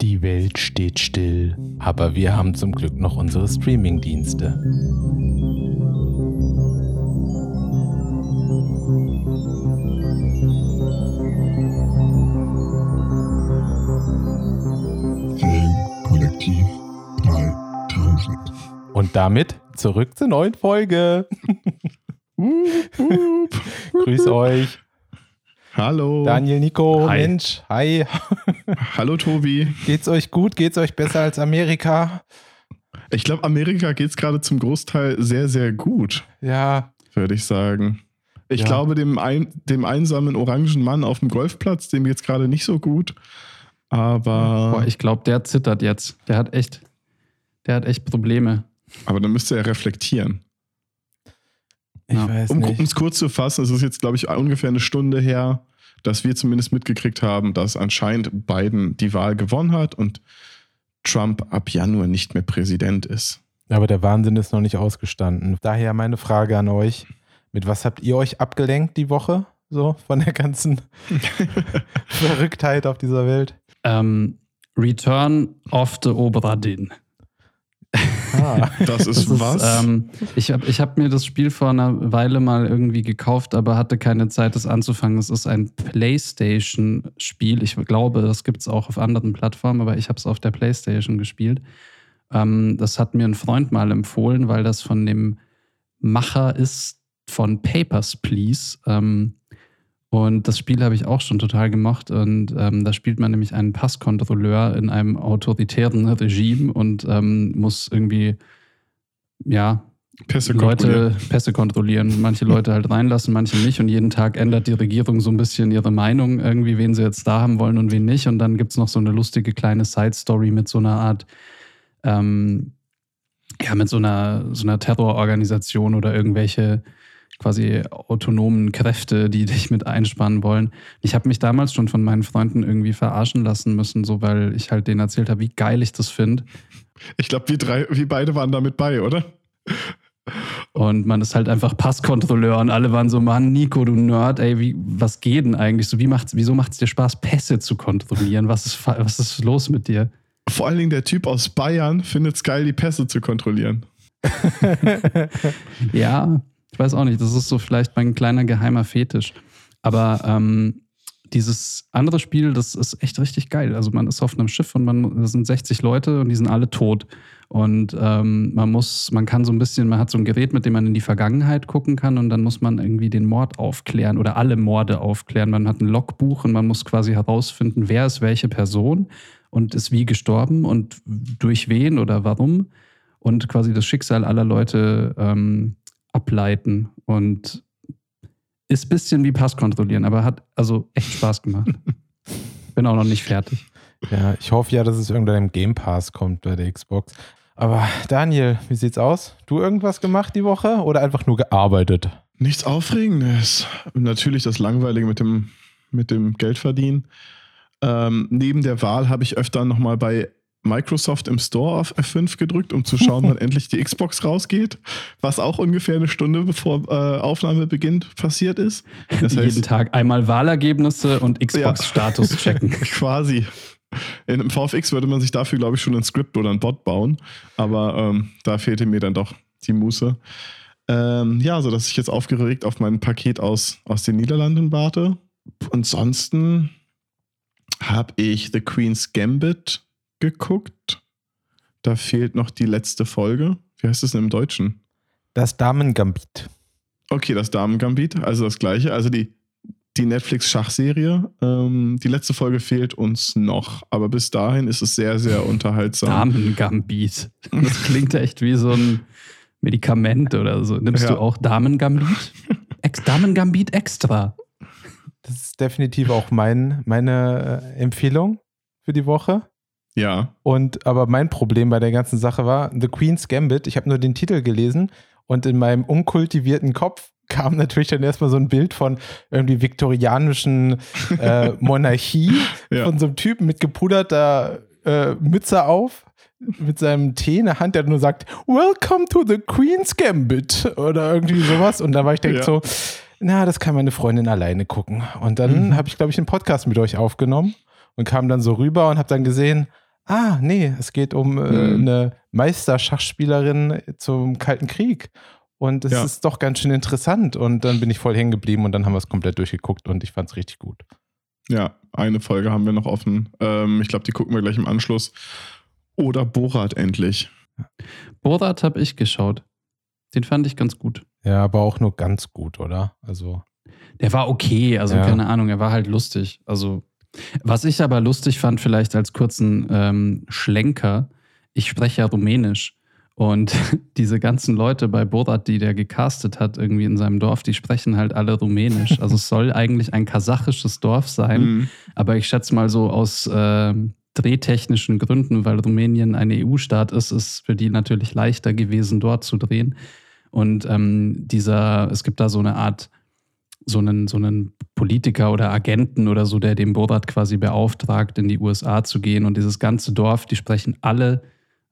Die Welt steht still, aber wir haben zum Glück noch unsere Streaming-Dienste. Kollektiv 3000. Und damit zurück zur neuen Folge. Grüß euch. Hallo. Daniel, Nico, Hi. Mensch, hi. Hallo Tobi. Geht's euch gut? Geht's euch besser als Amerika? Ich glaube, Amerika geht es gerade zum Großteil sehr, sehr gut, Ja, würde ich sagen. Ich Ja. glaube, dem, ein, dem einsamen orangen Mann auf dem Golfplatz, dem geht es gerade nicht so gut. Aber, Boah, ich glaube, der zittert jetzt. Der hat echt, der hat echt Probleme. aber dann müsste er reflektieren. ich Ja. weiß Um nicht. es kurz zu fassen, es ist jetzt, glaube ich, ungefähr eine Stunde her, dass wir zumindest mitgekriegt haben, dass anscheinend Biden die Wahl gewonnen hat und Trump ab Januar nicht mehr Präsident ist. Aber der Wahnsinn ist noch nicht ausgestanden. Daher meine Frage an euch. Mit was habt ihr euch abgelenkt die Woche? So von der ganzen Verrücktheit auf dieser Welt? Ähm, Return of the Obra Dinn. Ah, Das ist Das was? ähm, ich habe ich hab mir das Spiel vor einer Weile mal irgendwie gekauft, aber hatte keine Zeit, das anzufangen. Es ist ein PlayStation-Spiel. Ich glaube, das gibt es auch auf anderen Plattformen, aber ich habe es auf der PlayStation gespielt. Ähm, das hat mir ein Freund mal empfohlen, weil das von dem Macher ist von Papers, Please. Ähm, und das Spiel habe ich auch schon total gemocht. Und ähm, da spielt man nämlich einen Passkontrolleur in einem autoritären Regime und ähm, muss irgendwie, ja, Pässe Leute kontrollieren. Pässe kontrollieren. Manche Leute halt reinlassen, manche nicht. Und jeden Tag ändert die Regierung so ein bisschen ihre Meinung, irgendwie, wen sie jetzt da haben wollen und wen nicht. Und dann gibt es noch so eine lustige kleine Side-Story mit so einer Art, ähm, ja, mit so einer, so einer Terrororganisation oder irgendwelche quasi autonomen Kräfte, die dich mit einspannen wollen. Ich habe mich damals schon von meinen Freunden irgendwie verarschen lassen müssen, so weil ich halt denen erzählt habe, wie geil ich das finde. Ich glaube, wir drei, wir beide waren damit bei, oder? Und man ist halt einfach Passkontrolleur und alle waren so, Mann, Nico, du Nerd, ey, wie, was geht denn eigentlich? So, wie macht's, wieso macht es dir Spaß, Pässe zu kontrollieren? Was ist, was ist los mit dir? Vor allen Dingen der Typ aus Bayern findet es geil, die Pässe zu kontrollieren. Ja, weiß auch nicht, das ist so vielleicht mein kleiner geheimer Fetisch. Aber ähm, dieses andere Spiel, das ist echt richtig geil. Also man ist auf einem Schiff und man das sind 60 Leute und die sind alle tot. Und ähm, man muss, man kann so ein bisschen, man hat so ein Gerät, mit dem man in die Vergangenheit gucken kann und dann muss man irgendwie den Mord aufklären oder alle Morde aufklären. Man hat ein Logbuch und man muss quasi herausfinden, wer ist welche Person und ist wie gestorben und durch wen oder warum und quasi das Schicksal aller Leute ähm, ableiten und ist ein bisschen wie Pass kontrollieren, aber hat also echt Spaß gemacht. Bin auch noch nicht fertig. ja, ich hoffe ja, dass es irgendwann im Game Pass kommt bei der Xbox. Aber Daniel, wie sieht's aus? Du irgendwas gemacht die Woche oder einfach nur gearbeitet? Nichts Aufregendes. Natürlich das Langweilige mit dem, mit dem Geldverdienen. Ähm, neben der Wahl habe ich öfter nochmal bei Microsoft im Store auf F5 gedrückt, um zu schauen, wann endlich die Xbox rausgeht. Was auch ungefähr eine Stunde bevor äh, Aufnahme beginnt passiert ist. Das Jeden heißt, Tag einmal Wahlergebnisse und Xbox-Status checken. quasi. In einem VFX würde man sich dafür, glaube ich, schon ein Skript oder ein Bot bauen. Aber ähm, da fehlte mir dann doch die Muße. Ähm, ja, so dass ich jetzt aufgeregt auf mein Paket aus, aus den Niederlanden warte. Ansonsten habe ich The Queen's Gambit geguckt. Da fehlt noch die letzte Folge. Wie heißt es denn im Deutschen? Das Damen-Gambit. Okay, das Damen-Gambit, also das gleiche. Also die, die Netflix-Schachserie. Ähm, die letzte Folge fehlt uns noch, aber bis dahin ist es sehr, sehr unterhaltsam. Damengambit. Das klingt echt wie so ein Medikament oder so. Nimmst Ja. du auch Damengambit? Ex Damengambit extra. Das ist definitiv auch mein, meine äh, Empfehlung für die Woche. Ja. Und aber mein Problem bei der ganzen Sache war The Queen's Gambit. Ich habe nur den Titel gelesen und in meinem unkultivierten Kopf kam natürlich dann erstmal so ein Bild von irgendwie viktorianischen äh, Monarchie Ja. von so einem Typen mit gepuderter äh, Mütze auf mit seinem Tee in der Hand, der nur sagt, Welcome to the Queen's Gambit oder irgendwie sowas. Und da war ich direkt Ja. so, na, das kann meine Freundin alleine gucken. Und dann Mhm. habe ich, glaube ich, einen Podcast mit euch aufgenommen und kam dann so rüber und habe dann gesehen, ah, nee, es geht um äh, Mhm. eine Meisterschachspielerin zum Kalten Krieg. Und es Ja. ist doch ganz schön interessant. Und dann bin ich voll hängen geblieben und dann haben wir es komplett durchgeguckt und ich fand es richtig gut. Ja, eine Folge haben wir noch offen. Ähm, ich glaube, die gucken wir gleich im Anschluss. Oder Borat endlich. Borat habe ich geschaut. Den fand ich ganz gut. Ja, aber auch nur ganz gut, oder? Also, Der war okay, also Ja. keine Ahnung, er war halt lustig. Also, was ich aber lustig fand, vielleicht als kurzen ähm, Schlenker, ich spreche ja Rumänisch. Und diese ganzen Leute bei Borat, die der gecastet hat, irgendwie in seinem Dorf, die sprechen halt alle Rumänisch. Also es soll eigentlich ein kasachisches Dorf sein. Mhm. Aber ich schätze mal so aus ähm, drehtechnischen Gründen, weil Rumänien ein EU-Staat ist, ist für die natürlich leichter gewesen, dort zu drehen. Und ähm, dieser, es gibt da so eine Art, so einen, so einen Politiker oder Agenten oder so, der den Borat quasi beauftragt, in die USA zu gehen. Und dieses ganze Dorf, die sprechen alle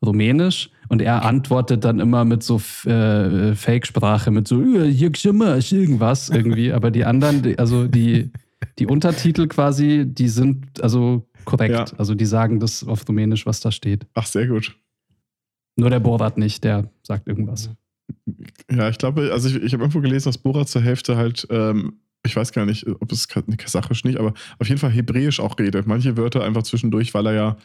Rumänisch und er antwortet dann immer mit so äh, Fake-Sprache, mit so irgendwas irgendwie. Aber die anderen, also die, die Untertitel quasi, die sind also korrekt. Ja. Also die sagen das auf Rumänisch, was da steht. Ach, sehr gut. Nur der Borat nicht, der sagt irgendwas. Ja, ich glaube, also ich, ich habe irgendwo gelesen, dass Borat zur Hälfte halt, ähm, ich weiß gar nicht, ob es ka- kasachisch nicht, aber auf jeden Fall hebräisch auch redet. Manche Wörter einfach zwischendurch, weil er ja,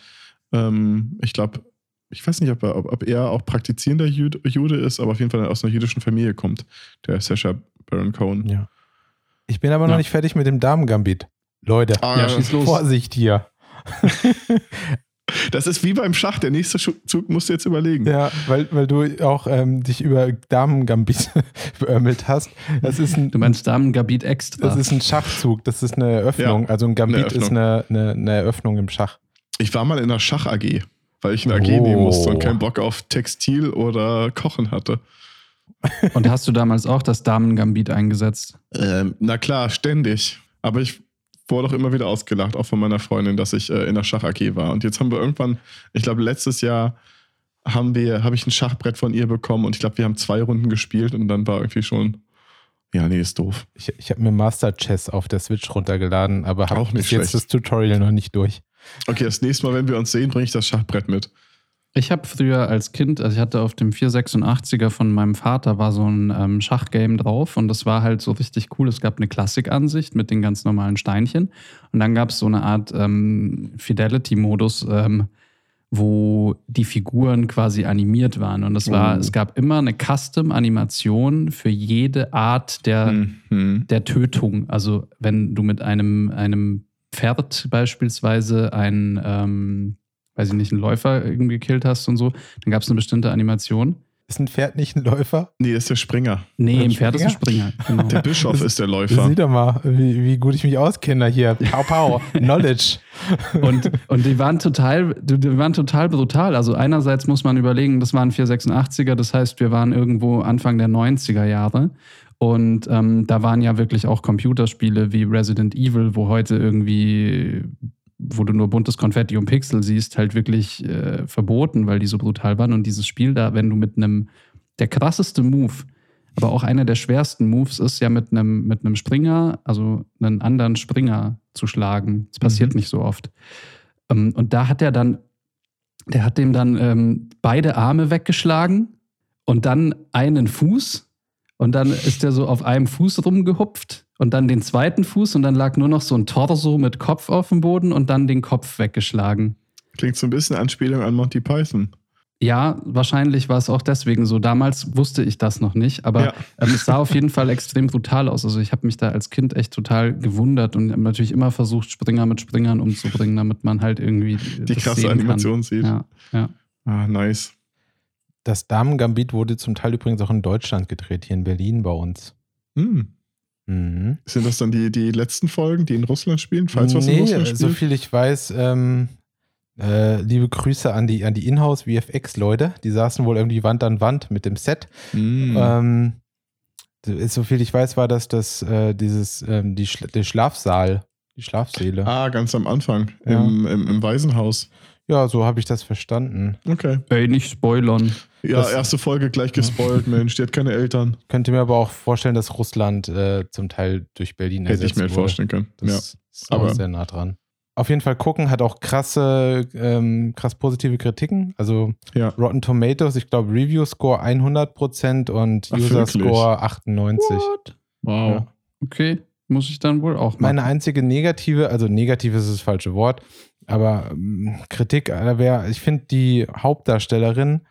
ähm, ich glaube, ich weiß nicht, ob er, ob, er auch praktizierender Jude, Jude ist, aber auf jeden Fall aus einer jüdischen Familie kommt, der Sasha Baron Cohen. ja. Ich bin aber noch Ja. nicht fertig mit dem Damengambit. Leute, Ah, Ja, schieß los. Vorsicht hier. Das ist wie beim Schach, der nächste Zug musst du jetzt überlegen. Ja, weil, weil du auch ähm, dich über Damengambit beömmelt hast. Das ist ein, Du meinst Damengabit extra. das ist ein Schachzug, das ist eine Eröffnung. Ja, also ein Gambit eine ist eine, eine, eine Eröffnung im Schach. Ich war mal in einer Schach-AG, weil ich eine AG Oh. nehmen musste und keinen Bock auf Textil oder Kochen hatte. Und hast du damals auch das Damengambit eingesetzt? Ähm, na klar, ständig. Aber ich wurde auch immer wieder ausgelacht, auch von meiner Freundin, dass ich äh, in der Schach-AG war. Und jetzt haben wir irgendwann, ich glaube, letztes Jahr haben wir, habe ich ein Schachbrett von ihr bekommen und ich glaube, wir haben zwei Runden gespielt und dann war irgendwie schon, ja, nee, ist doof. Ich, ich habe mir Master Chess auf der Switch runtergeladen, aber habe bis jetzt das Tutorial noch nicht durch. Okay, das nächste Mal, wenn wir uns sehen, bringe ich das Schachbrett mit. Ich habe früher als Kind, also ich hatte auf dem 486er von meinem Vater war so ein ähm, Schachgame drauf und das war halt so richtig cool. Es gab eine Klassikansicht mit den ganz normalen Steinchen und dann gab es so eine Art ähm, Fidelity-Modus, ähm, wo die Figuren quasi animiert waren und es war, Oh. es gab immer eine Custom-Animation für jede Art der Mhm. der Tötung. Also wenn du mit einem, einem Pferd beispielsweise einen, ähm, weiß ich nicht, einen Läufer irgendwie gekillt hast und so, dann gab es eine bestimmte Animation. Ist ein Pferd nicht ein Läufer? Nee, ist der Springer. Nee, Ein ein Pferd ist ein Springer. Genau. Der Bischof Das- ist der Läufer. Sieh doch mal, wie, wie gut ich mich auskenne hier. Pau, pau, Knowledge. Und, und die waren total, die die waren total brutal. Also einerseits muss man überlegen, das waren 486er, das heißt, wir waren irgendwo Anfang der 90er Jahre. Und ähm, da waren ja wirklich auch Computerspiele wie Resident Evil, wo heute irgendwie, wo du nur buntes Konfetti und Pixel siehst, halt wirklich äh, verboten, weil die so brutal waren. Und dieses Spiel da, wenn du mit einem, der krasseste Move, aber auch einer der schwersten Moves ist ja mit einem, mit einem Springer, also einen anderen Springer zu schlagen. Das passiert Mhm. nicht so oft. Ähm, und da hat er dann, der hat dem dann ähm, beide Arme weggeschlagen und dann einen Fuß. Und dann ist er so auf einem Fuß rumgehupft und dann den zweiten Fuß und dann lag nur noch so ein Torso mit Kopf auf dem Boden und dann den Kopf weggeschlagen. Klingt so ein bisschen Anspielung an Monty Python. Ja, wahrscheinlich war es auch deswegen so. Damals wusste ich das noch nicht, aber Ja. ähm, es sah auf jeden Fall extrem brutal aus. Also ich habe mich da als Kind echt total gewundert und natürlich immer versucht, Springer mit Springern umzubringen, damit man halt irgendwie Die krasse sehen kann. Animation sieht. Ja, ja. Ah, nice. Das Damengambit wurde zum Teil übrigens auch in Deutschland gedreht, hier in Berlin bei uns. Hm. Mhm. Sind das dann die, die letzten Folgen, die in Russland spielen? Falls was in nee, Russland so spielt? viel ich weiß, ähm, äh, liebe Grüße an die, an die Inhouse-VFX-Leute. Die saßen wohl irgendwie Wand an Wand mit dem Set. Hm. Ähm, so so viel ich weiß, war das, das äh, dieses, ähm, die Schla der Schlafsaal, die Schlafsäle. ah, ganz am Anfang. Ja. Im, im, Im Waisenhaus. Ja, so habe ich das verstanden. Okay. Ey, nicht spoilern. Ja, Das- erste Folge gleich gespoilt, Mensch. Die hat keine Eltern. Könnte mir aber auch vorstellen, dass Russland äh, zum Teil durch Berlin Hätte ich mir wurde. vorstellen können. Das ja. ist aber- auch sehr nah dran. auf jeden Fall gucken, hat auch krasse, ähm, krass positive Kritiken. Also Ja. Rotten Tomatoes, ich glaube Review Score 100% und Ach, User? Score 98. What? Wow. Ja. Okay, muss ich dann wohl auch machen. Meine einzige negative, also negativ ist das falsche Wort, aber ähm, Kritik, äh, wär, ich finde die Hauptdarstellerin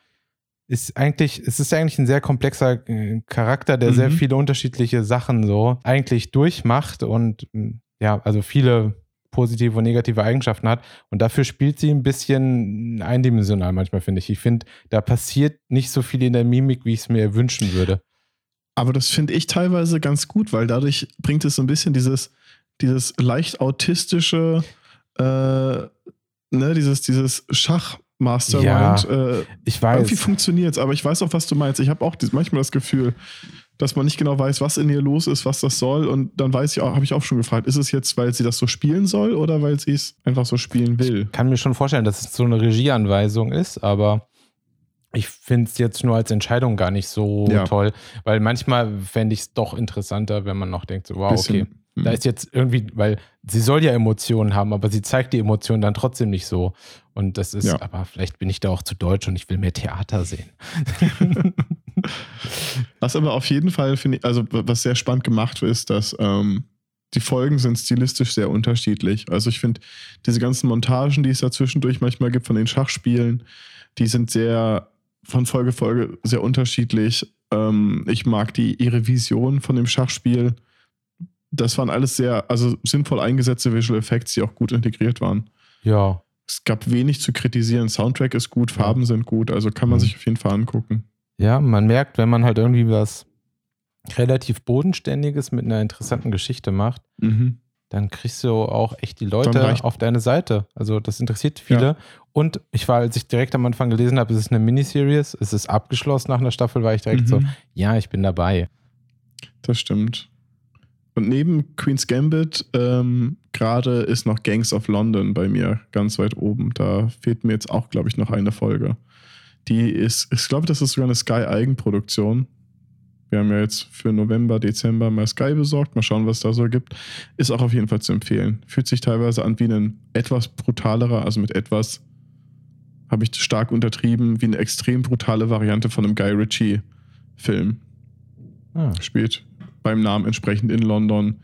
ist eigentlich, es ist eigentlich ein sehr komplexer äh, Charakter, der sehr Mhm. viele unterschiedliche Sachen so eigentlich durchmacht und mm, ja, also viele positive und negative Eigenschaften hat. Und dafür spielt sie ein bisschen eindimensional manchmal, finde ich. Ich finde, da passiert nicht so viel in der Mimik, wie ich es mir wünschen würde. Aber das finde ich teilweise ganz gut, weil dadurch bringt es so ein bisschen dieses, dieses leicht autistische, äh, ne, dieses, dieses Schach-Mastermind. Äh, Ich weiß. irgendwie funktioniert es, aber ich weiß auch, was du meinst. Ich habe auch manchmal das Gefühl, dass man nicht genau weiß, was in ihr los ist, was das soll. Und dann weiß ich auch, habe ich auch schon gefragt, ist es jetzt, weil sie das so spielen soll oder weil sie es einfach so spielen will? kann mir schon vorstellen, dass es so eine Regieanweisung ist, aber ich finde es jetzt nur als Entscheidung gar nicht so Ja. toll, weil manchmal fände ich es doch interessanter, wenn man noch denkt, so, wow, okay, hm. Da ist jetzt irgendwie, weil sie soll ja Emotionen haben, aber sie zeigt die Emotionen dann trotzdem nicht so. Und das ist, Ja. aber vielleicht bin ich da auch zu deutsch und ich will mehr Theater sehen. Was aber auf jeden Fall, finde ich, also was sehr spannend gemacht wird, ist, dass ähm, die Folgen sind stilistisch sehr unterschiedlich. Also ich finde, diese ganzen Montagen, die es da zwischendurch manchmal gibt von den Schachspielen, die sind sehr von Folge zu Folge sehr unterschiedlich. Ähm, ich mag die ihre Vision von dem Schachspiel. Das waren alles sehr, also sinnvoll eingesetzte Visual Effects, die auch gut integriert waren. Ja, Es gab wenig zu kritisieren. Soundtrack ist gut, Farben sind gut, also kann man Mhm. sich auf jeden Fall angucken. ja, man merkt, wenn man halt irgendwie was relativ Bodenständiges mit einer interessanten Geschichte macht, Mhm. dann kriegst du auch echt die Leute auf deine Seite. Also das interessiert viele. Ja. Und ich war, als ich direkt am Anfang gelesen habe, es ist eine Miniseries, es ist abgeschlossen nach einer Staffel, war ich direkt so, Mhm. ja, ich bin dabei. Das stimmt. Und neben Queen's Gambit ähm, gerade ist noch Gangs of London bei mir ganz weit oben. Da fehlt mir jetzt auch, glaube ich, noch eine Folge. Die ist, ich glaube, das ist sogar eine Sky-Eigenproduktion. Wir haben ja jetzt für November, Dezember mal Sky besorgt. Mal schauen, was da so gibt. Ist auch auf jeden Fall zu empfehlen. Fühlt sich teilweise an wie ein etwas brutalerer, also mit etwas, habe ich stark untertrieben, wie eine extrem brutale Variante von einem Guy Ritchie-Film Ah, spielt beim Namen entsprechend in London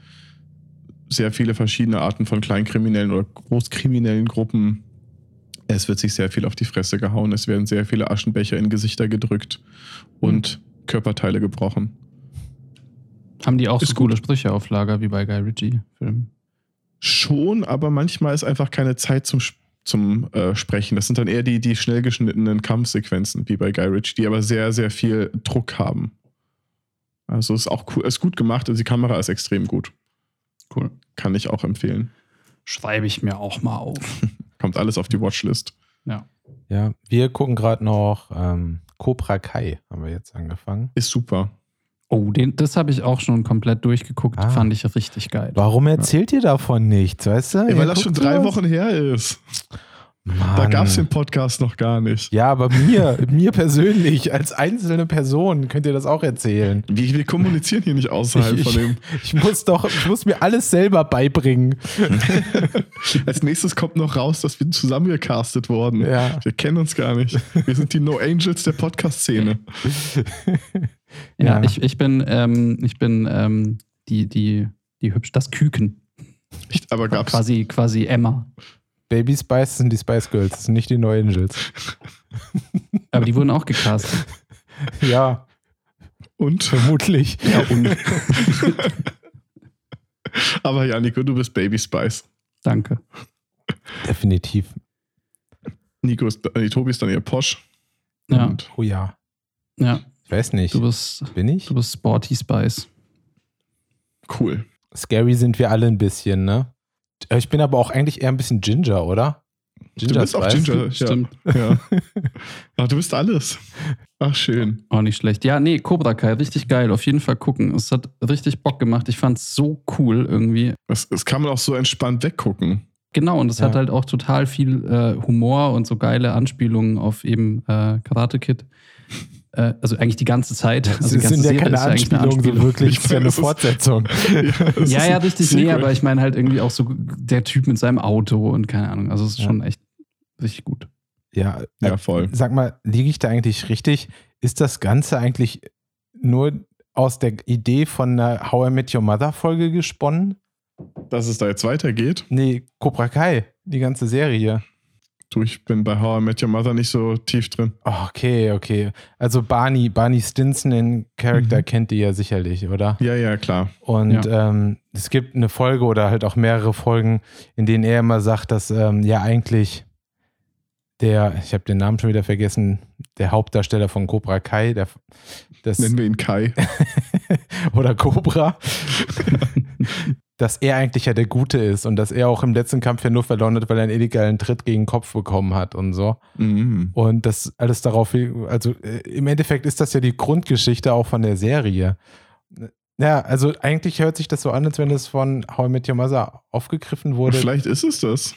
sehr viele verschiedene Arten von kleinkriminellen oder großkriminellen Gruppen. Es wird sich sehr viel auf die Fresse gehauen. Es werden sehr viele Aschenbecher in Gesichter gedrückt und Körperteile gebrochen. Haben die auch Ist so coole. Sprüche auf Lager wie bei Guy Ritchie-Filmen? Schon, aber manchmal ist einfach keine Zeit zum, zum äh, Sprechen. Das sind dann eher die, die schnell geschnittenen Kampfsequenzen, wie bei Guy Ritchie, die aber sehr, sehr viel Druck haben. Also ist auch cool, ist gut gemacht. Also die Kamera ist extrem gut. Cool. Kann ich auch empfehlen. Schreibe ich mir auch mal auf. Kommt alles auf die Watchlist. Ja. ja, wir gucken gerade noch ähm, Cobra Kai, haben wir jetzt angefangen. Ist super. Oh, den, das habe ich auch schon komplett durchgeguckt. Ah. Fand ich richtig geil. Warum erzählt ihr davon nichts, weißt du? Ja, Ihr weil das schon drei? Wochen her ist. Mann. Da gab es den Podcast noch gar nicht. Ja, aber mir, mir persönlich, als einzelne Person, könnt ihr das auch erzählen. Wir, wir kommunizieren hier nicht außerhalb Ich- von dem. Ich muss doch, ich muss mir alles selber beibringen. Als nächstes kommt noch raus, dass wir zusammengecastet wurden. Ja. Wir kennen uns gar nicht. Wir sind die No Angels der Podcast-Szene. Ja, Ja. ich, ich bin, ähm, ich bin ähm, die, die, die hübsch, das Küken. Echt, Aber gab's. Quasi, quasi Emma. Baby Spice sind die Spice Girls, das sind nicht die No Angels. Aber die wurden auch gecastet. Ja, Und? vermutlich. Ja, und Aber ja, Nico, du bist Baby Spice. danke. Definitiv. Nico ist, äh, Tobi ist dann ihr Posch. Ja, Und Oh ja. ja. Ich weiß nicht. Du bist, Bin ich? du bist Sporty Spice. cool. Scary sind wir alle ein bisschen, ne? Ich bin aber auch eigentlich eher ein bisschen Ginger, oder? du bist auch? Ginger. Stimmt. Ja. Ach, du bist alles. Ach, schön. Auch nicht schlecht. Ja, nee, Cobra Kai, richtig geil. Auf jeden Fall gucken. Es hat richtig Bock gemacht. Ich fand es so cool irgendwie. Das, das kann man auch so entspannt weggucken. Genau, und es Ja. hat halt auch total viel äh, Humor und so geile Anspielungen auf eben äh, Karate Kid. Äh, also eigentlich die ganze Zeit. Das Also die ganze sind ja Serie keine ist ja eigentlich eine Anspielungen, so wirklich. Ist ja eine Fortsetzung. Ja, ja, ein richtig. Nee, aber ich meine halt irgendwie auch so der Typ mit seinem Auto und keine Ahnung. Also es ist Ja. schon echt richtig gut. Ja, Ja, äh, voll. Sag mal, liege ich da eigentlich richtig? Ist das Ganze eigentlich nur aus der Idee von einer How I Met Your Mother Folge gesponnen? Dass es da jetzt weitergeht. Nee, Cobra Kai, die ganze Serie. Du, ich bin bei How I Met Your Mother nicht so tief drin. Oh, okay, okay. Also Barney, Barney Stinson, den Charakter Mhm. kennt ihr ja sicherlich, oder? Ja, ja, klar. Und ähm, es gibt eine Folge oder halt auch mehrere Folgen, in denen er immer sagt, dass ähm, ja eigentlich der, ich habe den Namen schon wieder vergessen, der Hauptdarsteller von Cobra Kai, der, das, Nennen wir ihn Kai. oder Cobra, dass er eigentlich ja der Gute ist und dass er auch im letzten Kampf ja nur verloren hat, weil er einen illegalen Tritt gegen den Kopf bekommen hat und so. Mhm. Und das alles darauf, also äh, im Endeffekt ist das ja die Grundgeschichte auch von der Serie. Ja, also eigentlich hört sich das so an, als wenn es von How I Met Your Mother aufgegriffen wurde. vielleicht ist es das.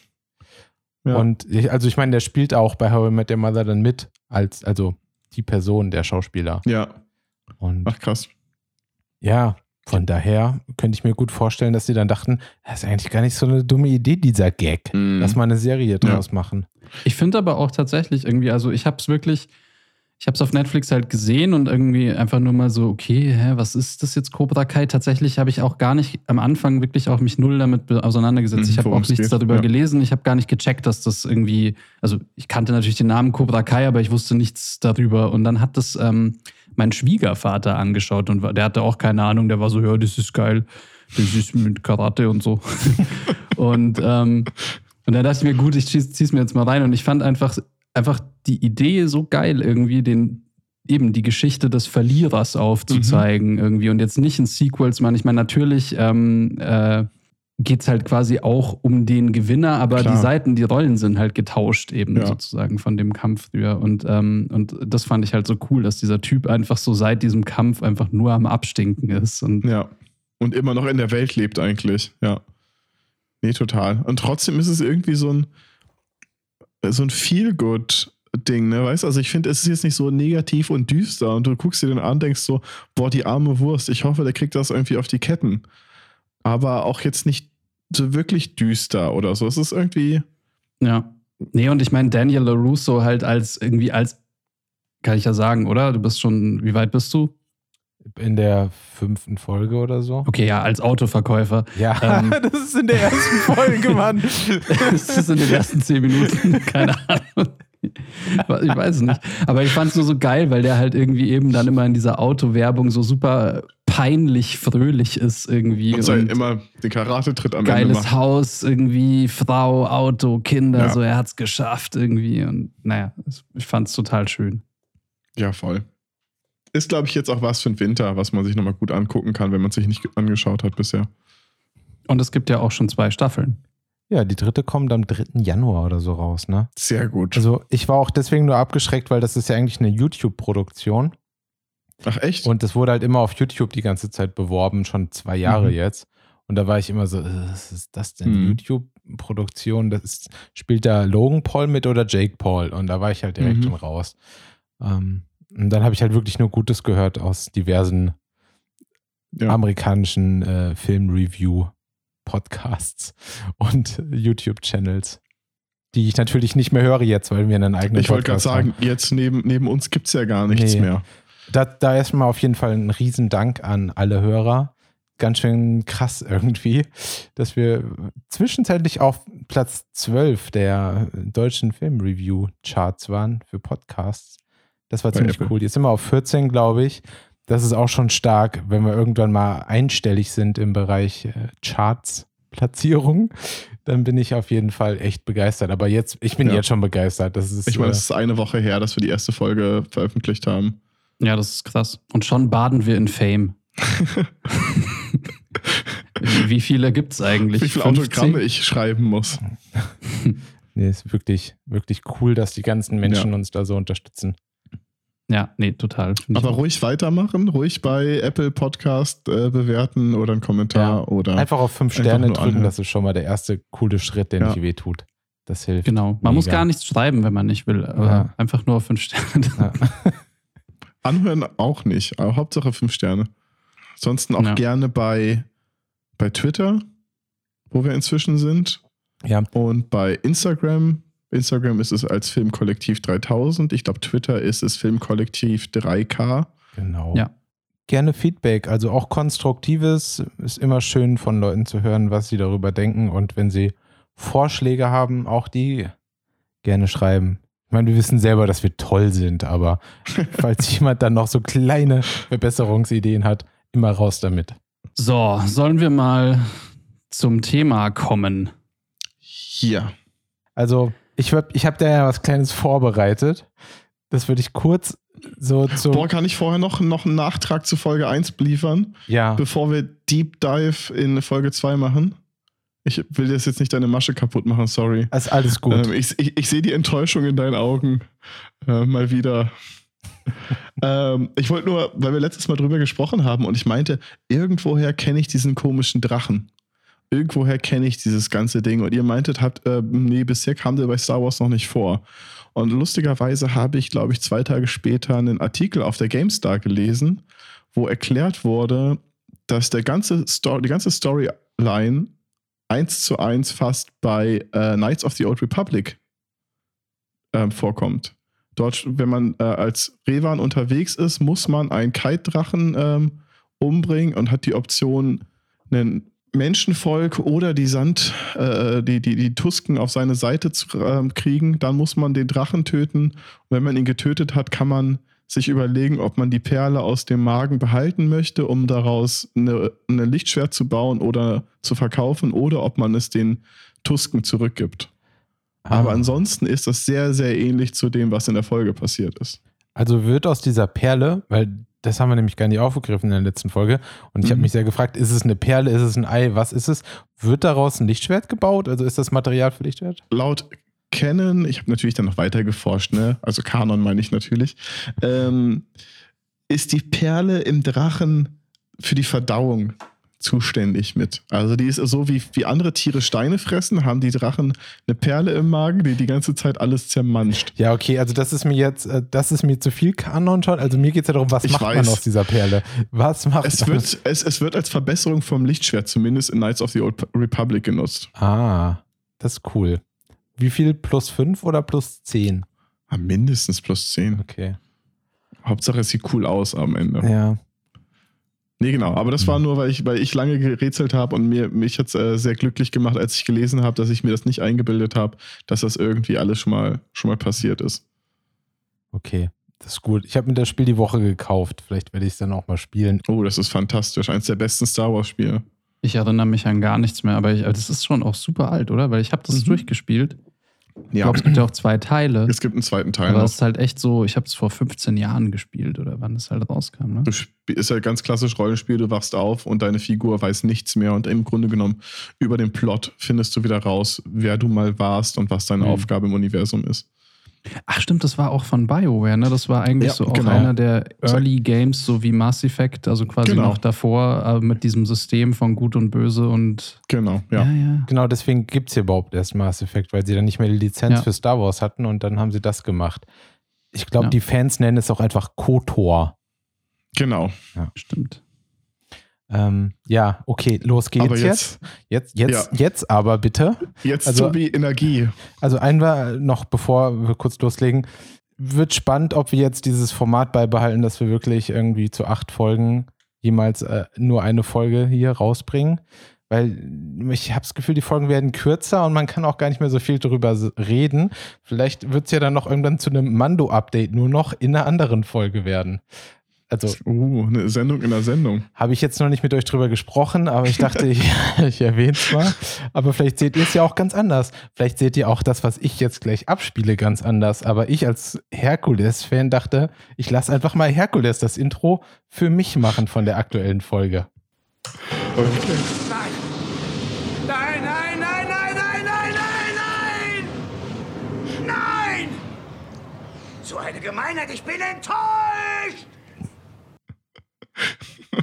Ja. Und ich, also ich meine, der spielt auch bei How I Met Your Mother dann mit, als, also die Person, der Schauspieler. ja. Und Ach krass. ja, von daher könnte ich mir gut vorstellen, dass sie dann dachten, das ist eigentlich gar nicht so eine dumme Idee, dieser Gag. Mhm. Lass mal eine Serie draus machen. Ich finde aber auch tatsächlich irgendwie, also ich habe es wirklich, ich habe es auf Netflix halt gesehen und irgendwie einfach nur mal so, okay, hä, was ist das jetzt Cobra Kai? Tatsächlich habe ich auch gar nicht am Anfang wirklich auch mich null damit auseinandergesetzt. Mhm, ich habe auch nichts geht, darüber ja. gelesen. Ich habe gar nicht gecheckt, dass das irgendwie, also ich kannte natürlich den Namen Cobra Kai, aber ich wusste nichts darüber. Und dann hat das ähm, mein Schwiegervater angeschaut und der hatte auch keine Ahnung. Der war so, ja, das ist geil. Das ist mit Karate und so. und ähm, und dann dachte ich mir, gut, ich zieh's, zieh's mir jetzt mal rein. Und ich fand einfach, einfach die Idee so geil, irgendwie den, eben die Geschichte des Verlierers aufzuzeigen, irgendwie. Und jetzt nicht in Sequels, man. Ich meine, natürlich ähm, äh, geht es halt quasi auch um den Gewinner, aber Klar. die Seiten, die Rollen sind halt getauscht, eben Ja. sozusagen von dem Kampf früher. Und, ähm, und das fand ich halt so cool, dass dieser Typ einfach so seit diesem Kampf einfach nur am Abstinken ist. Und Ja. Und immer noch in der Welt lebt eigentlich. Ja. Nee, total. Und trotzdem ist es irgendwie so ein, so ein Feel-Good-Ding, ne? Weißt du, also ich finde, es ist jetzt nicht so negativ und düster und du guckst dir den an und denkst so, boah, die arme Wurst, ich hoffe, der kriegt das irgendwie auf die Ketten. Aber auch jetzt nicht so wirklich düster oder so. Es ist irgendwie, Ja. Nee, und ich meine, Daniel LaRusso halt als irgendwie als, kann ich ja sagen, oder? Du bist schon, wie weit bist du? In der fünften Folge oder so. Okay, ja, als Autoverkäufer. Ja, Ähm. das ist in der ersten Folge, Mann. das ist in den ersten zehn Minuten, keine Ahnung. Ich weiß es nicht. Aber ich fand es nur so geil, weil der halt irgendwie eben dann immer in dieser Autowerbung so super peinlich fröhlich ist irgendwie. und, Und immer den Karate-Tritt am Ende geiles. Haus, irgendwie Frau, Auto, Kinder, Ja. so er hat's geschafft irgendwie. Und naja, ich fand es total schön. Ja, voll. Ist, glaube ich, jetzt auch was für den Winter, was man sich nochmal gut angucken kann, wenn man es sich nicht angeschaut hat bisher. Und es gibt ja auch schon zwei Staffeln. Ja, die dritte kommt am 3. Januar oder so raus, ne? Sehr gut. Also ich war auch deswegen nur abgeschreckt, weil das ist ja eigentlich eine YouTube-Produktion. Ach, echt? Und das wurde halt immer auf YouTube die ganze Zeit beworben, schon zwei Jahre Mhm. jetzt. Und da war ich immer so, äh, was ist das denn? Mhm. YouTube-Produktion? Das ist, spielt da Logan Paul mit oder Jake Paul? Und da war ich halt direkt Mhm. schon raus. Ähm, und dann habe ich halt wirklich nur Gutes gehört aus diversen ja. amerikanischen äh, Film-Review-Podcasts und YouTube-Channels, die ich natürlich nicht mehr höre jetzt, weil wir einen eigenen Ich wollte gerade Podcast haben. sagen, jetzt neben, neben uns gibt es ja gar nichts Nee. mehr. Da, da erstmal auf jeden Fall ein Riesendank an alle Hörer. Ganz schön krass irgendwie, dass wir zwischenzeitlich auf Platz 12 der deutschen Film-Review-Charts waren für Podcasts. Das war Bei ziemlich Apple. cool. Jetzt sind wir auf 14, glaube ich. Das ist auch schon stark, wenn wir irgendwann mal einstellig sind im Bereich äh, Charts-Platzierung. Dann bin ich auf jeden Fall echt begeistert. Aber jetzt, ich bin Ja. jetzt schon begeistert. Das ist, Ich meine, äh, es ist eine Woche her, dass wir die erste Folge veröffentlicht haben. Ja, das ist krass. Und schon baden wir in Fame. Wie viele gibt es eigentlich? Wie viele 50? Autogramme ich schreiben muss. Nee, ist wirklich, wirklich cool, dass die ganzen Menschen uns da so unterstützen. Ja, nee, total. Aber ruhig weitermachen, ruhig bei Apple Podcast äh, bewerten oder einen Kommentar oder. Einfach auf fünf Sterne drücken, anhören. das ist schon mal der erste coole Schritt, der Ja. nicht wehtut. Das hilft. Genau. Man muss Mega. gar nichts schreiben, wenn man nicht will. Aber Ja. einfach nur auf fünf Sterne. Ja. Anhören auch nicht, aber Hauptsache fünf Sterne. Ansonsten auch Ja. gerne bei, bei Twitter, wo wir inzwischen sind. Ja. Und bei Instagram. Instagram ist es als Filmkollektiv 3000. Ich glaube, Twitter ist es Filmkollektiv 3K. Genau. Ja. Gerne Feedback, also auch konstruktives. Ist immer schön von Leuten zu hören, was sie darüber denken. Und wenn sie Vorschläge haben, auch die gerne schreiben. Ich meine, wir wissen selber, dass wir toll sind, aber falls jemand dann noch so kleine Verbesserungsideen hat, immer raus damit. So, sollen wir mal zum Thema kommen? Hier. Also, ich, hab- ich habe da ja was Kleines vorbereitet. Das würde ich kurz so zum. Boah, kann ich vorher noch, noch einen Nachtrag zu Folge 1 liefern, ja. bevor wir Deep Dive in Folge 2 machen? Ich will jetzt jetzt nicht deine Masche kaputt machen, sorry. Ist alles gut. Ähm, ich ich, ich sehe die Enttäuschung in deinen Augen äh, mal wieder. ähm, ich wollte nur, weil wir letztes Mal drüber gesprochen haben und ich meinte, irgendwoher kenne ich diesen komischen Drachen. Irgendwoher kenne ich dieses ganze Ding. Und ihr meintet, habt, äh, nee, bisher kam der bei Star Wars noch nicht vor. Und lustigerweise habe ich, glaube ich, zwei Tage später einen Artikel auf der GameStar gelesen, wo erklärt wurde, dass der ganze Story, die ganze Storyline eins zu eins fast bei äh, Knights of the Old Republic ähm, vorkommt. Dort, wenn man äh, als Revan unterwegs ist, muss man einen Kite-Drachen ähm, umbringen und hat die Option, einen Menschenvolk oder die Sand, äh, die, die, die Tusken auf seine Seite zu ähm, kriegen. Dann muss man den Drachen töten. Und wenn man ihn getötet hat, kann man sich überlegen, ob man die Perle aus dem Magen behalten möchte, um daraus eine, eine Lichtschwert zu bauen oder zu verkaufen, oder ob man es den Tusken zurückgibt. Aber Ah. ansonsten ist das sehr, sehr ähnlich zu dem, was in der Folge passiert ist. Also wird aus dieser Perle, weil das haben wir nämlich gar nicht aufgegriffen in der letzten Folge, und ich habe Mhm. mich sehr gefragt, ist es eine Perle, ist es ein Ei, was ist es? Wird daraus ein Lichtschwert gebaut? Also ist das Material für Lichtschwert? Laut Canon, ich habe natürlich dann noch weiter geforscht, ne? also Kanon meine ich natürlich, ähm, ist die Perle im Drachen für die Verdauung zuständig mit. Also die ist so wie, wie andere Tiere Steine fressen, haben die Drachen eine Perle im Magen, die die ganze Zeit alles zermanscht. Ja, okay, also das ist mir jetzt, äh, das ist mir zu viel Kanon schon. Also mir geht es ja darum, was Ich macht man weiß. aus dieser Perle? Was macht Es man? wird, es, es wird als Verbesserung vom Lichtschwert zumindest in Knights of the Old Republic genutzt. Ah, das ist cool. Wie viel? Plus 5 oder plus 10? Ah, mindestens plus 10. Okay. Hauptsache es sieht cool aus am Ende. Ja. Nee, genau. Aber das war nur, weil ich, weil ich lange gerätselt habe und mir, mich jetzt äh, sehr glücklich gemacht, als ich gelesen habe, dass ich mir das nicht eingebildet habe, dass das irgendwie alles schon mal, schon mal passiert ist. Okay. Das ist gut. Ich habe mir das Spiel die Woche gekauft. Vielleicht werde ich es dann auch mal spielen. Oh, das ist fantastisch. Eins der besten Star Wars-Spiele. Ich erinnere mich an gar nichts mehr, aber ich, also das ist schon auch super alt, oder? Weil ich habe das Mhm. durchgespielt. Ich Ja, glaube, es gibt ja auch zwei Teile. es gibt einen zweiten Teil Aber es ist halt echt so, ich habe es vor 15 Jahren gespielt oder wann es halt rauskam. Ne? Ist ja ganz klassisch Rollenspiel, du wachst auf und deine Figur weiß nichts mehr und im Grunde genommen über den Plot findest du wieder raus, wer du mal warst und was deine Mhm. Aufgabe im Universum ist. Ach stimmt, das war auch von BioWare, ne? Das war eigentlich Ja, so auch genau. einer der Early Games, so wie Mass Effect, also quasi Genau. noch davor, äh, mit diesem System von Gut und Böse und Genau, ja. ja. Genau, deswegen gibt es hier überhaupt erst Mass Effect, weil sie dann nicht mehr die Lizenz Ja. für Star Wars hatten und dann haben sie das gemacht. Ich glaube, Ja. die Fans nennen es auch einfach KOTOR. Genau. Stimmt. Ähm, ja, okay, los geht's Aber jetzt. jetzt, Jetzt, jetzt, jetzt aber bitte. jetzt Also- so wie Energie. Also einmal noch, bevor wir kurz loslegen, wird spannend, ob wir jetzt dieses Format beibehalten, dass wir wirklich irgendwie zu acht Folgen jemals äh, nur eine Folge hier rausbringen. Weil ich habe das Gefühl, die Folgen werden kürzer und man kann auch gar nicht mehr so viel darüber reden. Vielleicht wird es ja dann noch irgendwann zu einem Mando-Update nur noch in einer anderen Folge werden. Also Uh, eine Sendung in der Sendung. habe ich jetzt noch nicht mit euch drüber gesprochen, aber ich dachte, ich, ich erwähne es mal. Aber vielleicht seht ihr es ja auch ganz anders. Vielleicht seht ihr auch das, was ich jetzt gleich abspiele, ganz anders. Aber ich als Herkules-Fan dachte, ich lasse einfach mal Herkules das Intro für mich machen von der aktuellen Folge. Okay. Nein! Nein, nein, nein, nein, nein, nein, nein, nein! Nein! So eine Gemeinheit, ich bin enttäuscht!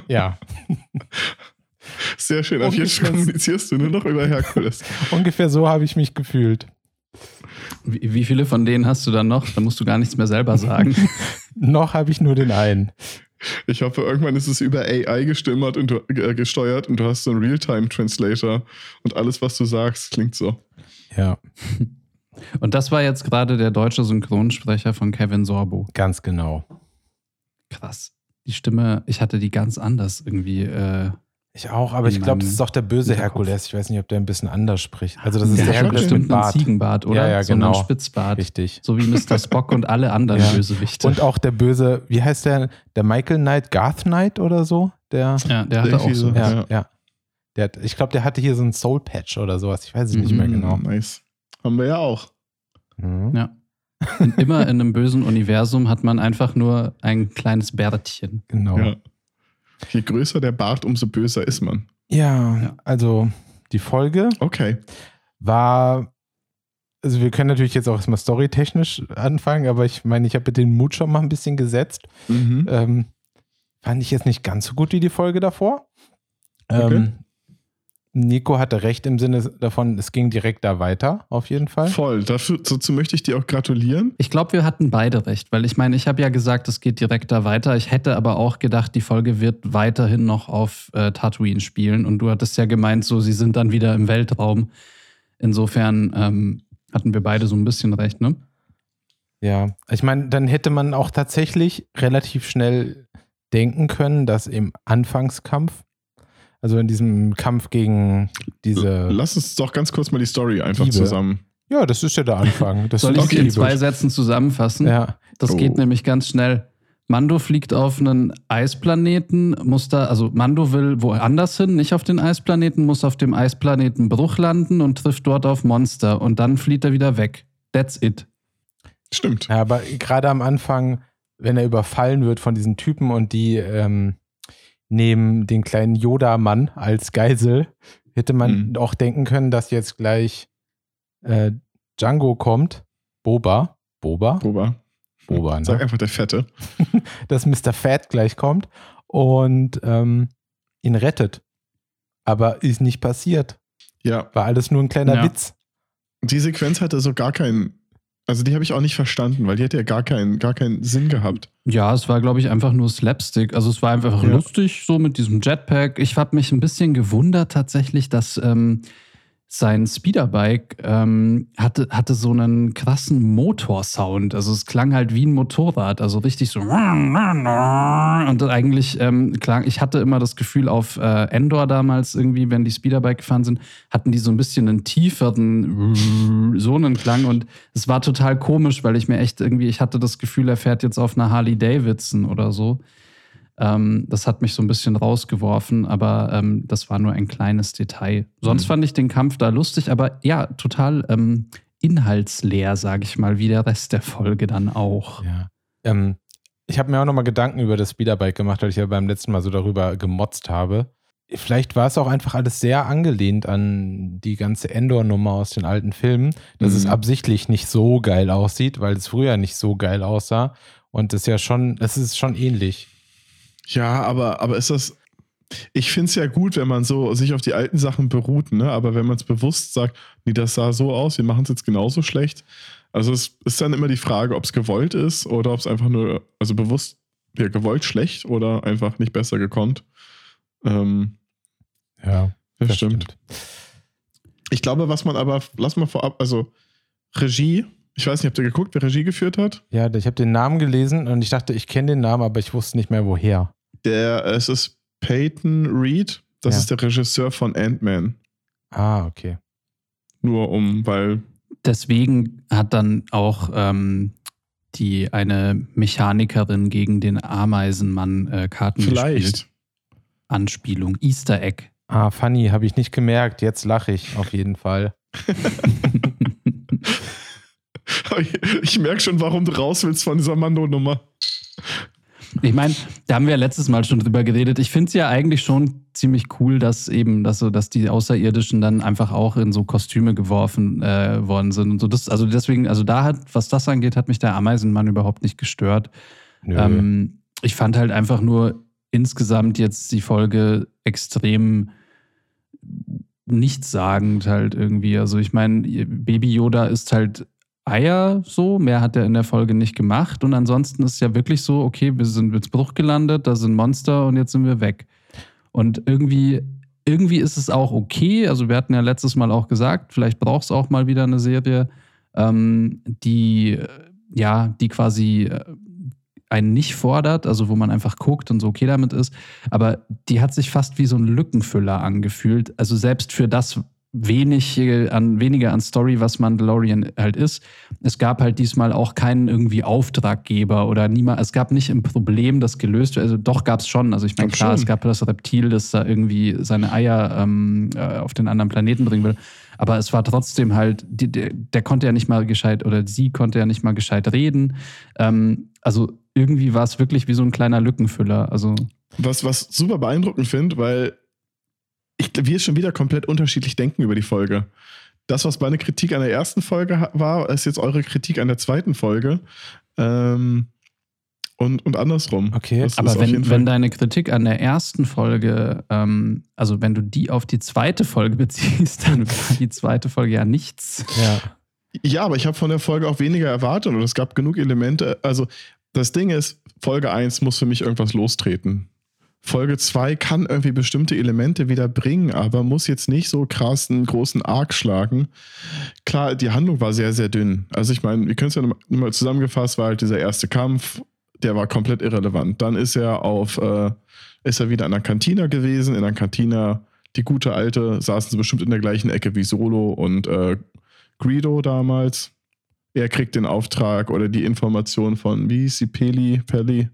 Ja, Sehr schön. Ab jetzt Ungefähr- kommunizierst du nur noch über Herkules. ungefähr so habe ich mich gefühlt. Wie, wie viele von denen hast du dann noch? Da musst du gar nichts mehr selber sagen. Noch habe ich nur den einen. Ich hoffe, irgendwann ist es über AI gestimmert und du, äh, gesteuert und du hast so einen Realtime-Translator und alles, was du sagst, klingt so. Ja, Und das war jetzt gerade der deutsche Synchronsprecher von Kevin Sorbo. ganz genau. Krass. Die Stimme, ich hatte die ganz anders irgendwie. Äh, Ich auch, aber ich glaube, das ist doch der böse. Herkules. Ich weiß nicht, ob der ein bisschen anders spricht. Also, das ist der der Herkules bestimmt mit Bart. Ziegenbart, oder? Ja, ja, So genau. einen Spitzbart. Richtig. So wie Mr. Spock und alle anderen Ja. Bösewichte. Und auch der böse, wie heißt der? Der Michael Knight, Garth Knight oder so? Der, ja, der hatte auch so. ja, Ja. ja. Der hat, ich glaube, der hatte hier so einen Soul Patch oder sowas. Ich weiß es nicht mehr Mhm. genau. Nice. Haben wir ja auch. Mhm. Ja. Und immer in einem bösen Universum hat man einfach nur ein kleines Bärtchen. Genau. Ja. Je größer der Bart, umso böser ist man. Ja, Ja. also die Folge Okay. war, also wir können natürlich jetzt auch erstmal storytechnisch anfangen, aber ich meine, ich habe den Mut schon mal ein bisschen gesetzt. Mhm. Ähm, fand ich jetzt nicht ganz so gut wie die Folge davor. Okay. Ähm, Nico hatte recht im Sinne davon, es ging direkt da weiter, auf jeden Fall. Voll. Dafür, dazu möchte ich dir auch gratulieren. Ich glaube, wir hatten beide recht, weil ich meine, ich habe ja gesagt, es geht direkt da weiter. Ich hätte aber auch gedacht, die Folge wird weiterhin noch auf äh, Tatooine spielen. Und du hattest ja gemeint, so sie sind dann wieder im Weltraum. Insofern ähm, hatten wir beide so ein bisschen recht, ne? Ja, ich meine, dann hätte man auch tatsächlich relativ schnell denken können, dass im Anfangskampf, also in diesem Kampf gegen diese. Lass uns doch ganz kurz mal die Story einfach Liebe. zusammen. Ja, das ist ja der Anfang. Das Soll ich ist sie in zwei. Sätzen zusammenfassen? Ja, Das Oh. geht nämlich ganz schnell. Mando fliegt auf einen Eisplaneten, muss da, also Mando will woanders hin, nicht auf den Eisplaneten, muss auf dem Eisplaneten Bruch landen und trifft dort auf Monster und dann flieht er wieder weg. That's it. Stimmt. ja, aber gerade am Anfang, wenn er überfallen wird von diesen Typen und die ähm, nehmen den kleinen Yoda-Mann als Geisel, hätte man Mhm. auch denken können, dass jetzt gleich äh, Django kommt. Boba. Boba? Boba. Boba, ne? Sag einfach der Fette. dass Mr. Fat gleich kommt und ähm, ihn rettet. Aber ist nicht passiert. Ja. War alles nur ein kleiner Ja. Witz. Die Sequenz hatte so gar keinen. Also die habe ich auch nicht verstanden, weil die hätte ja gar keinen, gar keinen Sinn gehabt. Ja, es war, glaube ich, einfach nur Slapstick. Also es war einfach Ja. lustig, so mit diesem Jetpack. Ich habe mich ein bisschen gewundert tatsächlich, dass ähm, sein Speederbike ähm, hatte, hatte so einen krassen Motorsound. Also es klang halt wie ein Motorrad, also richtig so. Und eigentlich ähm, klang, ich hatte immer das Gefühl auf äh, Endor damals irgendwie, wenn die Speederbike gefahren sind, hatten die so ein bisschen einen tieferen, so einen Klang und es war total komisch, weil ich mir echt irgendwie, ich hatte das Gefühl, er fährt jetzt auf einer Harley Davidson oder so. Ähm, das hat mich so ein bisschen rausgeworfen, aber ähm, das war nur ein kleines Detail. Sonst Mhm. fand ich den Kampf da lustig, aber ja, total ähm, inhaltsleer, sage ich mal, wie der Rest der Folge dann auch. Ja. Ähm, ich habe mir auch nochmal Gedanken über das Speederbike gemacht, weil ich ja beim letzten Mal so darüber gemotzt habe. Vielleicht war es auch einfach alles sehr angelehnt an die ganze Endor-Nummer aus den alten Filmen, dass es Mhm. absichtlich nicht so geil aussieht, weil es früher nicht so geil aussah. Und das ist ja schon, es ist schon ähnlich. Ja, aber, aber ist das. Ich finde es ja gut, wenn man so sich auf die alten Sachen beruht, ne? Aber wenn man es bewusst sagt, nee, das sah so aus, wir machen es jetzt genauso schlecht. Also es ist dann immer die Frage, ob es gewollt ist oder ob es einfach nur, also bewusst, ja, gewollt schlecht oder einfach nicht besser gekonnt. Ähm, Ja, das, stimmt. Ich glaube, was man aber, lass mal vorab, also Regie, ich weiß nicht, habt ihr geguckt, wer Regie geführt hat? Ja, ich habe den Namen gelesen und ich dachte, ich kenne den Namen, aber ich wusste nicht mehr woher. Der, es ist Peyton Reed, das Ja. ist der Regisseur von Ant-Man. Ah, okay. Nur um, weil Deswegen hat dann auch ähm, die eine Mechanikerin gegen den Ameisenmann äh, Karten gespielt. vielleicht. Anspielung, Easter Egg. Ah, funny, habe ich nicht gemerkt. Jetzt lache ich auf jeden Fall. Ich, ich merke schon, warum du raus willst von dieser Mando-Nummer. Ich meine, da haben wir ja letztes Mal schon drüber geredet. Ich finde es ja eigentlich schon ziemlich cool, dass eben, dass so, dass die Außerirdischen dann einfach auch in so Kostüme geworfen äh, worden sind und so. Das, also deswegen, also da hat, was das angeht, hat mich der Ameisenmann überhaupt nicht gestört. Ähm, ich fand halt einfach nur insgesamt jetzt die Folge extrem nichtssagend halt irgendwie. Also ich meine, Baby Yoda ist halt Eier so. Mehr hat er in der Folge nicht gemacht. Und ansonsten ist ja wirklich so, okay, wir sind ins Bruch gelandet, da sind Monster und jetzt sind wir weg. Und irgendwie, irgendwie ist es auch okay. Also wir hatten ja letztes Mal auch gesagt, vielleicht braucht es auch mal wieder eine Serie, ähm, die ja, die quasi äh, einen nicht fordert, also wo man einfach guckt und so okay damit ist. Aber die hat sich fast wie so ein Lückenfüller angefühlt. Also selbst für das, wenig an, weniger an Story, was Mandalorian halt ist. Es gab halt diesmal auch keinen irgendwie Auftraggeber oder niemand, es gab nicht ein Problem, das gelöst wird. Also doch gab es schon. Also ich meine, klar, schon. es gab das Reptil, das da irgendwie seine Eier ähm, äh, auf den anderen Planeten bringen will. Aber es war trotzdem halt, die, der, der, konnte ja nicht mal gescheit oder sie konnte ja nicht mal gescheit reden. Ähm, also irgendwie war es wirklich wie so ein kleiner Lückenfüller. Also was, was super beeindruckend finde, weil ich, wir schon wieder komplett unterschiedlich denken über die Folge. Das, was meine Kritik an der ersten Folge war, ist jetzt eure Kritik an der zweiten Folge. Ähm, und, und andersrum. Okay, das aber wenn, wenn deine Kritik an der ersten Folge, ähm, also wenn du die auf die zweite Folge beziehst, dann war die zweite Folge ja nichts. Ja, ja aber ich habe von der Folge auch weniger erwartet und es gab genug Elemente. Also das Ding ist, Folge 1 muss für mich irgendwas lostreten. Folge 2 kann irgendwie bestimmte Elemente wieder bringen, aber muss jetzt nicht so krass einen großen Arc schlagen. Klar, die Handlung war sehr, sehr dünn. Also ich meine, wir können es ja nochmal zusammengefasst, war halt dieser erste Kampf, der war komplett irrelevant. Dann ist er auf, äh, ist er wieder in der Kantina gewesen. In der Kantina, die gute alte, saßen sie bestimmt in der gleichen Ecke wie Solo und äh, Greedo damals. Er kriegt den Auftrag oder die Information von, wie hieß sie, Peli, Pelli,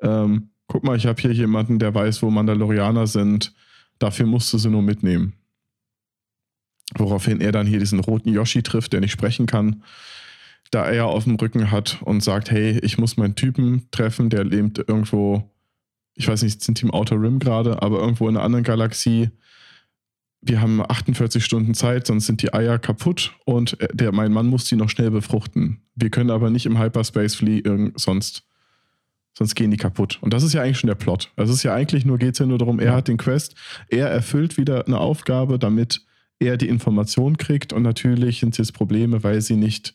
ähm, guck mal, ich habe hier jemanden, der weiß, wo Mandalorianer sind. Dafür musst du sie nur mitnehmen. Woraufhin er dann hier diesen roten Yoshi trifft, der nicht sprechen kann, da er auf dem Rücken hat und sagt, hey, ich muss meinen Typen treffen, der lebt irgendwo, ich weiß nicht, sind die im Outer Rim gerade, aber irgendwo in einer anderen Galaxie. Wir haben 48 Stunden Zeit, sonst sind die Eier kaputt und der, mein Mann muss die noch schnell befruchten. Wir können aber nicht im Hyperspace fliegen, sonst sonst gehen die kaputt. Und das ist ja eigentlich schon der Plot. Also es ist ja eigentlich nur, geht es ja nur darum, er hat den Quest, er erfüllt wieder eine Aufgabe, damit er die Information kriegt. Und natürlich sind jetzt Probleme, weil sie nicht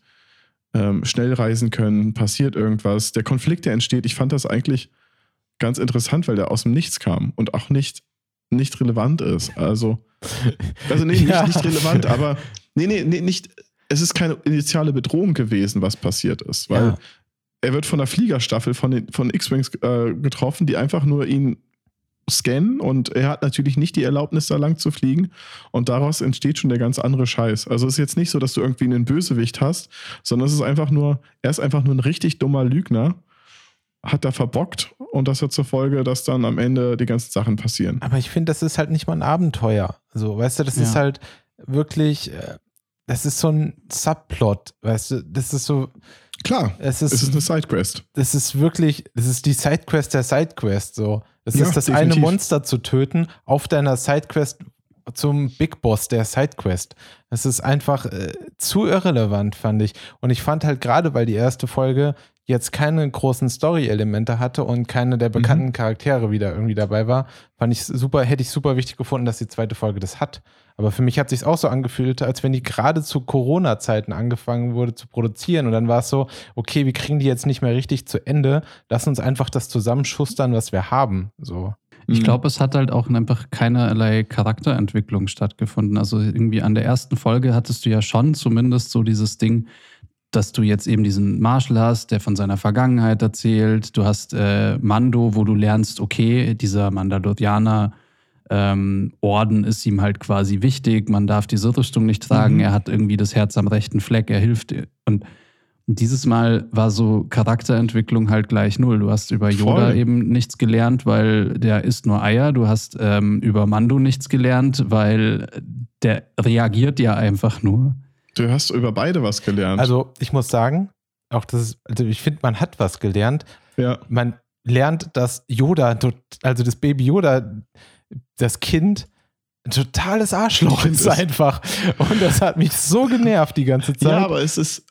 ähm, schnell reisen können, passiert irgendwas. Der Konflikt, der entsteht, ich fand das eigentlich ganz interessant, weil der aus dem Nichts kam und auch nicht, nicht relevant ist. Also, also nee, ja. nicht, nicht relevant, aber nee, nee, nee, nicht, es ist keine initiale Bedrohung gewesen, was passiert ist, weil ja er wird von der Fliegerstaffel von, den, von X-Wings äh, getroffen, die einfach nur ihn scannen und er hat natürlich nicht die Erlaubnis, da lang zu fliegen und daraus entsteht schon der ganz andere Scheiß. Also es ist jetzt nicht so, dass du irgendwie einen Bösewicht hast, sondern es ist einfach nur, er ist einfach nur ein richtig dummer Lügner, hat da verbockt und das hat zur Folge, dass dann am Ende die ganzen Sachen passieren. Aber ich finde, das ist halt nicht mal ein Abenteuer. So, weißt du, das ja. ist halt wirklich, äh, das ist so ein Subplot, weißt du, das ist so, Klar, es ist, es ist eine Sidequest. Das ist wirklich, das ist die Sidequest der Sidequest. So. Das ja, ist das definitiv. eine Monster zu töten auf deiner Sidequest zum Big Boss der Sidequest. Das ist einfach äh, zu irrelevant, fand ich. Und ich fand halt gerade, weil die erste Folge jetzt keine großen Story-Elemente hatte und keine der bekannten mhm. Charaktere wieder irgendwie dabei war, fand ich super, hätte ich super wichtig gefunden, dass die zweite Folge das hat. Aber für mich hat sich auch so angefühlt, als wenn die gerade zu Corona-Zeiten angefangen wurde zu produzieren. Und dann war es so, okay, wir kriegen die jetzt nicht mehr richtig zu Ende. Lass uns einfach das zusammenschustern, was wir haben. So. Ich mhm. glaube, es hat halt auch einfach keinerlei Charakterentwicklung stattgefunden. Also irgendwie an der ersten Folge hattest du ja schon zumindest so dieses Ding, dass du jetzt eben diesen Marshall hast, der von seiner Vergangenheit erzählt. Du hast äh, Mando, wo du lernst, okay, dieser Mandalorianer ähm, Orden ist ihm halt quasi wichtig, man darf diese Rüstung nicht tragen, mhm. er hat irgendwie das Herz am rechten Fleck, er hilft. Und dieses Mal war so Charakterentwicklung halt gleich null. Du hast über Yoda Voll. eben nichts gelernt, weil der isst nur Eier. Du hast ähm, über Mando nichts gelernt, weil der reagiert ja einfach nur. Du hast über beide was gelernt. Also ich muss sagen, auch das, also ich finde, man hat was gelernt. Ja. Man lernt, dass Yoda, also das Baby Yoda das Kind ein totales Arschloch ist einfach. Und das hat mich so genervt die ganze Zeit. Ja, aber es ist,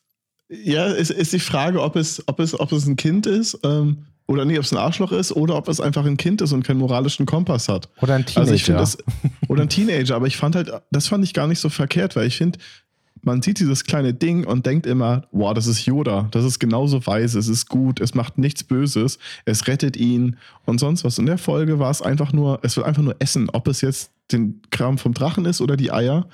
ja, es ist die Frage, ob es, ob es, ob es ein Kind ist, ähm, oder nicht, ob es ein Arschloch ist, oder ob es einfach ein Kind ist und keinen moralischen Kompass hat. Oder ein Teenager. Also das, oder ein Teenager, aber ich fand halt, das fand ich gar nicht so verkehrt, weil ich finde, man sieht dieses kleine Ding und denkt immer, wow, das ist Yoda, das ist genauso weise, es ist gut, es macht nichts Böses, es rettet ihn und sonst was. In der Folge war es einfach nur, es wird einfach nur Essen, ob es jetzt den Kram vom Drachen ist oder die Eier.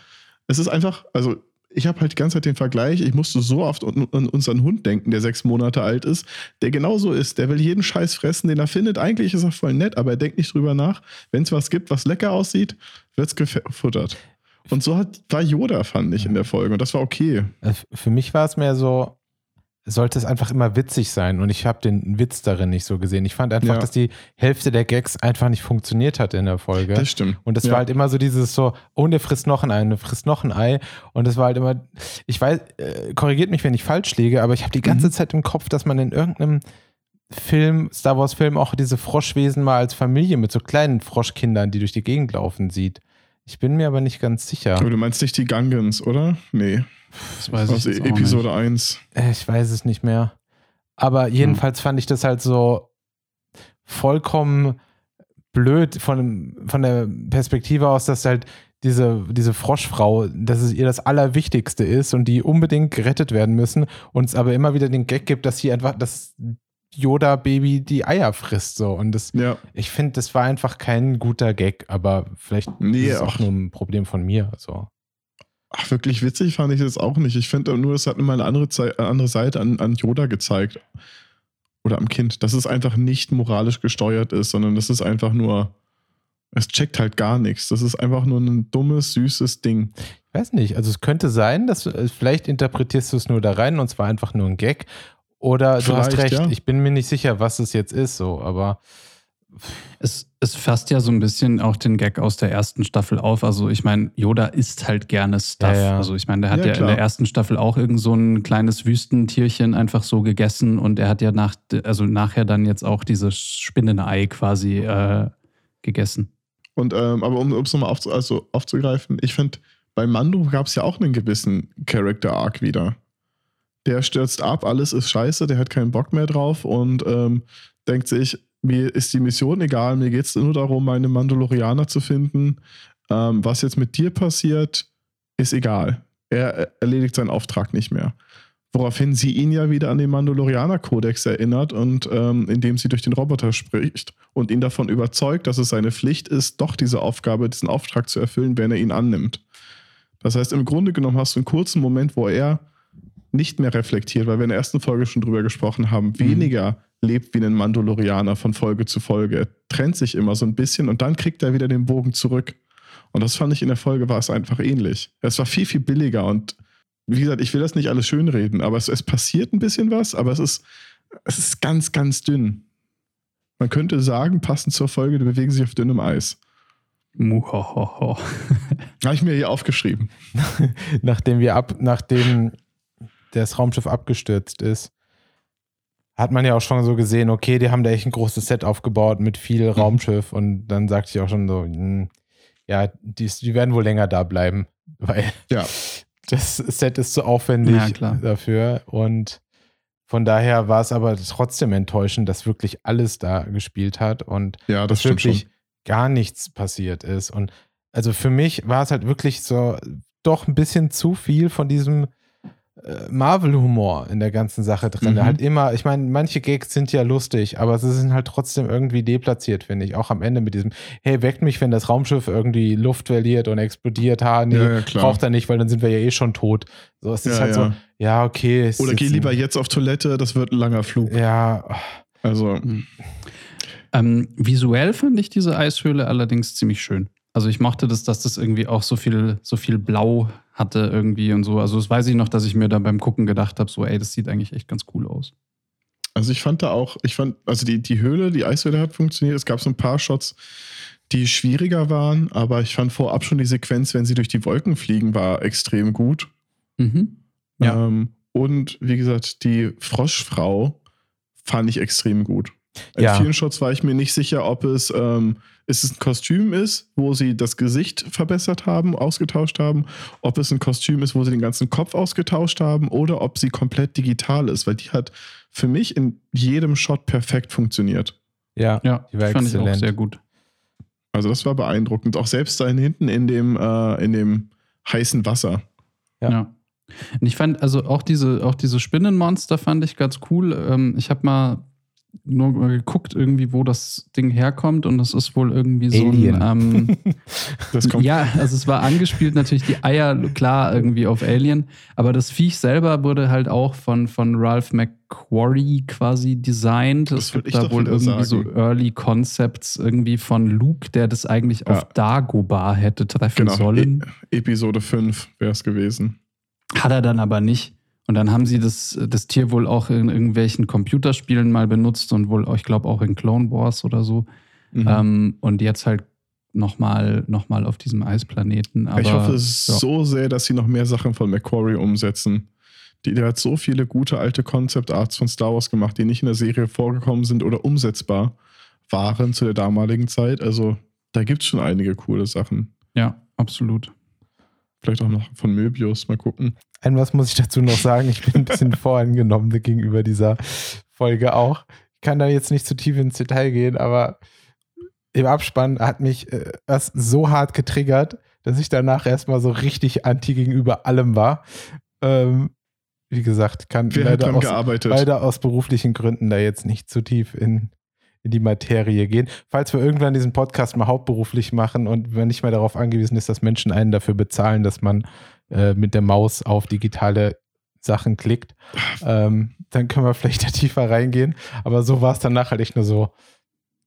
Es ist einfach, also ich habe halt die ganze Zeit den Vergleich, ich musste so oft an, unseren Hund denken, der sechs Monate alt ist, der genauso ist, der will jeden Scheiß fressen, den er findet. Eigentlich ist er voll nett, aber er denkt nicht drüber nach. Wenn es was gibt, was lecker aussieht, wird es gefuttert. Und so hat, war Yoda, fand ich, in der Folge. Und das war okay. Äh, Für mich war es mehr so, sollte es einfach immer witzig sein und ich habe den Witz darin nicht so gesehen. Ich fand einfach, Ja. dass die Hälfte der Gags einfach nicht funktioniert hat in der Folge. Das stimmt. Und das Ja. war halt immer so dieses so, oh, der frisst noch ein Ei, der frisst noch ein Ei. Und das war halt immer, ich weiß, äh, korrigiert mich, wenn ich falsch liege, aber ich habe die ganze Mhm. Zeit im Kopf, dass man in irgendeinem Film, Star Wars Film, auch diese Froschwesen mal als Familie mit so kleinen Froschkindern, die durch die Gegend laufen, sieht. Ich bin mir aber nicht ganz sicher. Aber du meinst nicht die Gungans, oder? Nee. Das weiß Aus ich jetzt auch Episode nicht. 1. Äh, Ich weiß es nicht mehr. Aber jedenfalls fand ich das halt so vollkommen blöd von, von der Perspektive aus, dass halt diese, diese Froschfrau, dass es ihr das Allerwichtigste ist und die unbedingt gerettet werden müssen und es aber immer wieder den Gag gibt, dass sie einfach das Yoda-Baby die Eier frisst. So. Und das, Ja. ich finde, das war einfach kein guter Gag, aber vielleicht Nee, ist es auch nur ein Problem von mir. So. Ach, wirklich witzig fand ich das auch nicht. Ich finde nur, es hat immer eine andere, eine andere Seite an, an Yoda gezeigt. Oder am Kind. Dass es einfach nicht moralisch gesteuert ist, sondern das ist einfach nur. Es checkt halt gar nichts. Das ist einfach nur ein dummes, süßes Ding. Ich weiß nicht, also es könnte sein, dass äh, vielleicht interpretierst du es nur da rein und es war einfach nur ein Gag. Oder du hast Vielleicht, recht, ja. ich bin mir nicht sicher, was es jetzt ist, so, aber Es, es fasst ja so ein bisschen auch den Gag aus der ersten Staffel auf. Also ich meine, Yoda isst halt gerne Stuff. Ja, ja. Also ich meine, der hat Ja, ja, in der ersten Staffel auch irgend so ein kleines Wüstentierchen einfach so gegessen und er hat ja nach, also nachher dann jetzt auch dieses Spinnenei quasi äh, gegessen. Und, ähm, aber um es nochmal aufzu also aufzugreifen, ich finde, bei Mando gab es ja auch einen gewissen Character-Arc wieder. Der stürzt ab, alles ist scheiße, der hat keinen Bock mehr drauf und ähm, denkt sich, mir ist die Mission egal, mir geht es nur darum, meine Mandalorianer zu finden. Ähm, was jetzt mit dir passiert, ist egal. Er erledigt seinen Auftrag nicht mehr. Woraufhin sie ihn ja wieder an den Mandalorianer-Kodex erinnert und ähm, indem sie durch den Roboter spricht und ihn davon überzeugt, dass es seine Pflicht ist, doch diese Aufgabe, diesen Auftrag zu erfüllen, wenn er ihn annimmt. Das heißt, im Grunde genommen hast du einen kurzen Moment, wo er nicht mehr reflektiert, weil wir in der ersten Folge schon drüber gesprochen haben, weniger lebt wie ein Mandalorianer von Folge zu Folge. Er trennt sich immer so ein bisschen und dann kriegt er wieder den Bogen zurück. Und das fand ich in der Folge war es einfach ähnlich. Es war viel, viel billiger und wie gesagt, ich will das nicht alles schönreden, aber es, es passiert ein bisschen was, aber es ist, es ist ganz, ganz dünn. Man könnte sagen, passend zur Folge, die bewegen sich auf dünnem Eis. Muhohoho. Habe ich mir hier aufgeschrieben. nachdem wir ab, nachdem das Raumschiff abgestürzt ist, hat man ja auch schon so gesehen, okay, die haben da echt ein großes Set aufgebaut mit viel Raumschiff und dann sagte ich auch schon so, hm, ja, die, die werden wohl länger da bleiben, weil Ja. das Set ist zu aufwendig Ja, dafür und von daher war es aber trotzdem enttäuschend, dass wirklich alles da gespielt hat und Ja, das wirklich schon. gar nichts passiert ist. Und also für mich war es halt wirklich so doch ein bisschen zu viel von diesem Marvel-Humor in der ganzen Sache drin. Mhm. Halt immer, ich meine, manche Gags sind ja lustig, aber sie sind halt trotzdem irgendwie deplatziert, finde ich. Auch am Ende mit diesem, hey, weckt mich, wenn das Raumschiff irgendwie Luft verliert und explodiert. Ha, nee, Ja, ja, braucht er nicht, weil dann sind wir ja eh schon tot. So, es ist Ja, halt ja. so, ja, okay. es Oder ist geh lieber jetzt auf Toilette, das wird ein langer Flug. Ja, Also, Ähm, visuell fand ich diese Eishöhle allerdings ziemlich schön. Also ich mochte das, dass das irgendwie auch so viel, so viel Blau hatte irgendwie und so. Also das weiß ich noch, dass ich mir da beim Gucken gedacht habe, so ey, das sieht eigentlich echt ganz cool aus. also ich fand da auch, ich fand, also die, die Höhle, die Eishöhle hat funktioniert. Es gab so ein paar Shots, die schwieriger waren, aber ich fand vorab schon die Sequenz, wenn sie durch die Wolken fliegen, war extrem gut. Mhm. Ja. Ähm, und wie gesagt, die Froschfrau fand ich extrem gut. In Ja. vielen Shots war ich mir nicht sicher, ob es, ähm, es ein Kostüm ist, wo sie das Gesicht verbessert haben, ausgetauscht haben, ob es ein Kostüm ist, wo sie den ganzen Kopf ausgetauscht haben oder ob sie komplett digital ist, weil die hat für mich in jedem Shot perfekt funktioniert. ja, Ja, die war fand ich auch exzellent. sehr gut. Also das war beeindruckend. Auch selbst da hinten in dem, äh, in dem heißen Wasser. Ja. Ja. Und ich fand, also auch diese, auch diese Spinnenmonster fand ich ganz cool. Ähm, ich habe mal nur mal geguckt, irgendwie, wo das Ding herkommt, und das ist wohl irgendwie so Alien. ein. Ähm, ja, also es war angespielt natürlich die Eier, klar, irgendwie auf Alien, aber das Viech selber wurde halt auch von, von Ralph McQuarrie quasi designt. Das Es gibt da wohl irgendwie so sagen. Early Concepts irgendwie von Luke, der das eigentlich Ja. auf Dagobah hätte treffen genau. sollen. E Episode 5 wäre es gewesen. Hat er dann aber nicht. Und dann haben sie das, das Tier wohl auch in irgendwelchen Computerspielen mal benutzt und wohl, ich glaube, auch in Clone Wars oder so. Mhm. Ähm, und jetzt halt nochmal noch mal auf diesem Eisplaneten. Aber, ich hoffe es ja. so sehr, dass sie noch mehr Sachen von Macquarie umsetzen. Die, der hat so viele gute alte Concept Arts von Star Wars gemacht, die nicht in der Serie vorgekommen sind oder umsetzbar waren zu der damaligen Zeit. Also da gibt es schon einige coole Sachen. Ja, absolut. Vielleicht auch noch von Möbius, mal gucken. Ein was muss ich dazu noch sagen. Ich bin ein bisschen voreingenommen gegenüber dieser Folge auch. Ich kann da jetzt nicht zu tief ins Detail gehen, aber im Abspann hat mich äh, das so hart getriggert, dass ich danach erstmal so richtig anti gegenüber allem war. Ähm, wie gesagt, kann leider aus, leider aus beruflichen Gründen da jetzt nicht zu tief in, in die Materie gehen. Falls wir irgendwann diesen Podcast mal hauptberuflich machen und man nicht mehr darauf angewiesen ist, dass Menschen einen dafür bezahlen, dass man äh, mit der Maus auf digitale Sachen klickt, ähm, dann können wir vielleicht da tiefer reingehen. Aber so war es danach halt echt nur so,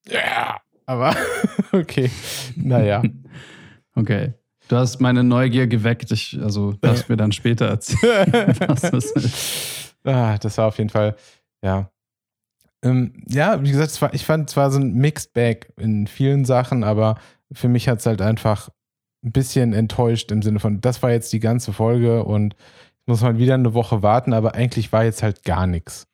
ja, aber okay, naja. Okay. Du hast meine Neugier geweckt. Ich, also darfst mir dann später erzählen, was das ist. ah, das war auf jeden Fall, ja. Ähm, ja, wie gesagt, es war, ich fand, es war so ein Mixed Bag in vielen Sachen, aber für mich hat es halt einfach ein bisschen enttäuscht im Sinne von, das war jetzt die ganze Folge und muss man wieder eine Woche warten, aber eigentlich war jetzt halt gar nichts.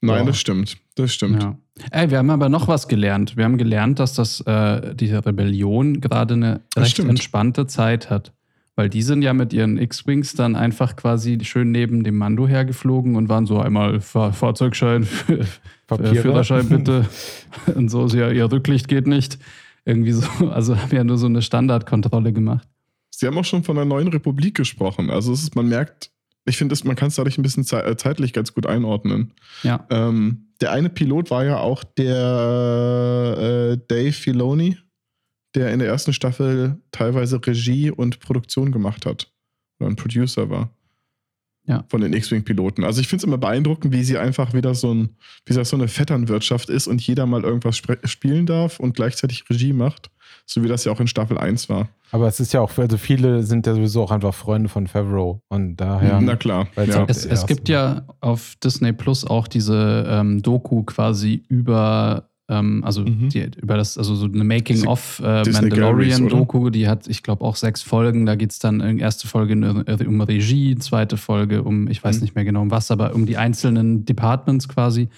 Nein, Ja. das stimmt. Das stimmt. Ja. Ey, wir haben aber noch was gelernt. Wir haben gelernt, dass das, äh, diese Rebellion gerade eine Das recht stimmt. entspannte Zeit hat. Weil die sind ja mit ihren X-Wings dann einfach quasi schön neben dem Mando hergeflogen und waren so einmal Fahr Fahrzeugschein, äh. Führerschein bitte. und so, so, ja, ihr Rücklicht geht nicht. Irgendwie so, also haben ja nur so eine Standardkontrolle gemacht. Sie haben auch schon von der neuen Republik gesprochen. Also es ist, man merkt, ich finde, man kann es dadurch ein bisschen äh, zeitlich ganz gut einordnen. Ja. Ähm, der eine Pilot war ja auch der äh, Dave Filoni, der in der ersten Staffel teilweise Regie und Produktion gemacht hat. Oder ein Producer war. Ja. Von den X-Wing-Piloten. Also ich finde es immer beeindruckend, wie sie einfach wieder so ein, wie das so eine Vetternwirtschaft ist und jeder mal irgendwas spielen darf und gleichzeitig Regie macht. So wie das ja auch in Staffel 1 war. Aber es ist ja auch, also viele sind ja sowieso auch einfach Freunde von Favreau und daher. Na klar. Ja. auch- Es, es gibt ja auf Disney Plus auch diese ähm, Doku quasi über, ähm, also Mhm. die, über das, also so eine Making-of äh, Mandalorian-Doku, die hat, ich glaube, auch sechs Folgen. Da geht es dann in erste Folge äh, um Regie, zweite Folge um, ich weiß Mhm. nicht mehr genau um was, aber um die einzelnen Departments quasi.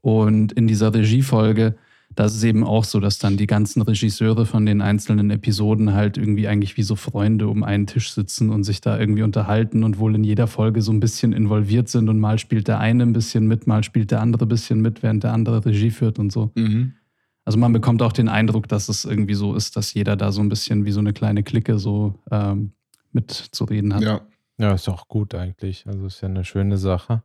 Und in dieser Regiefolge, da ist es eben auch so, dass dann die ganzen Regisseure von den einzelnen Episoden halt irgendwie eigentlich wie so Freunde um einen Tisch sitzen und sich da irgendwie unterhalten und wohl in jeder Folge so ein bisschen involviert sind und mal spielt der eine ein bisschen mit, mal spielt der andere ein bisschen mit, während der andere Regie führt und so. Mhm. Also man bekommt auch den Eindruck, dass es irgendwie so ist, dass jeder da so ein bisschen wie so eine kleine Clique so ähm, mitzureden hat. Ja. Ja, ist auch gut eigentlich. Also ist ja eine schöne Sache.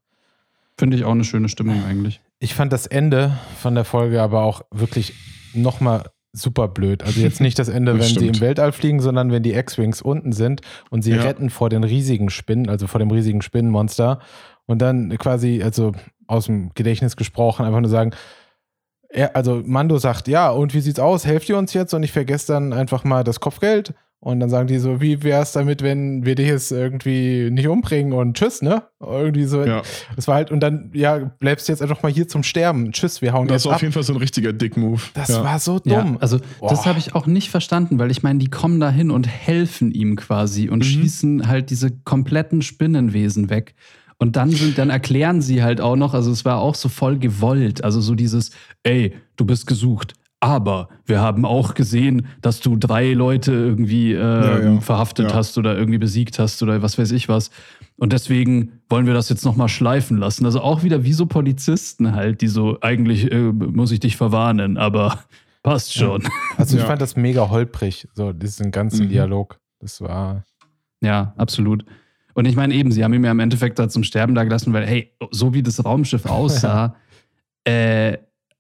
Finde ich auch eine schöne Stimmung eigentlich. Ich fand das Ende von der Folge aber auch wirklich nochmal super blöd. Also jetzt nicht das Ende, Das wenn sie im Weltall fliegen, sondern wenn die X-Wings unten sind und sie Ja. retten vor den riesigen Spinnen, also vor dem riesigen Spinnenmonster und dann quasi, also aus dem Gedächtnis gesprochen, einfach nur sagen, er, also Mando sagt, ja, und wie sieht's aus? Helft ihr uns jetzt? Und ich vergesse dann einfach mal das Kopfgeld. Und dann sagen die so, wie wär's damit, wenn wir dich jetzt irgendwie nicht umbringen und tschüss, ne? Irgendwie so. ja. Das war halt, und dann, ja, bleibst du jetzt einfach mal hier zum Sterben. Tschüss, wir hauen Das jetzt war ab. auf jeden Fall so ein richtiger Dick-Move. Das ja. war so Ja, dumm. also das Boah. habe ich auch nicht verstanden, weil ich meine, die kommen da hin und helfen ihm quasi und Mhm. schießen halt diese kompletten Spinnenwesen weg. Und dann sind, dann erklären sie halt auch noch, also es war auch so voll gewollt, also so dieses, ey, du bist gesucht. Aber wir haben auch gesehen, dass du drei Leute irgendwie äh, Ja, ja. verhaftet Ja. hast oder irgendwie besiegt hast oder was weiß ich was. Und deswegen wollen wir das jetzt nochmal schleifen lassen. Also auch wieder wie so Polizisten halt, die so, eigentlich äh, muss ich dich verwarnen, aber passt schon. Also ich Ja. fand das mega holprig, so diesen ganzen Mhm. Dialog. Das war. Ja, absolut. Und ich meine eben, sie haben ihn ja im Endeffekt da zum Sterben da gelassen, weil, hey, so wie das Raumschiff aussah, äh,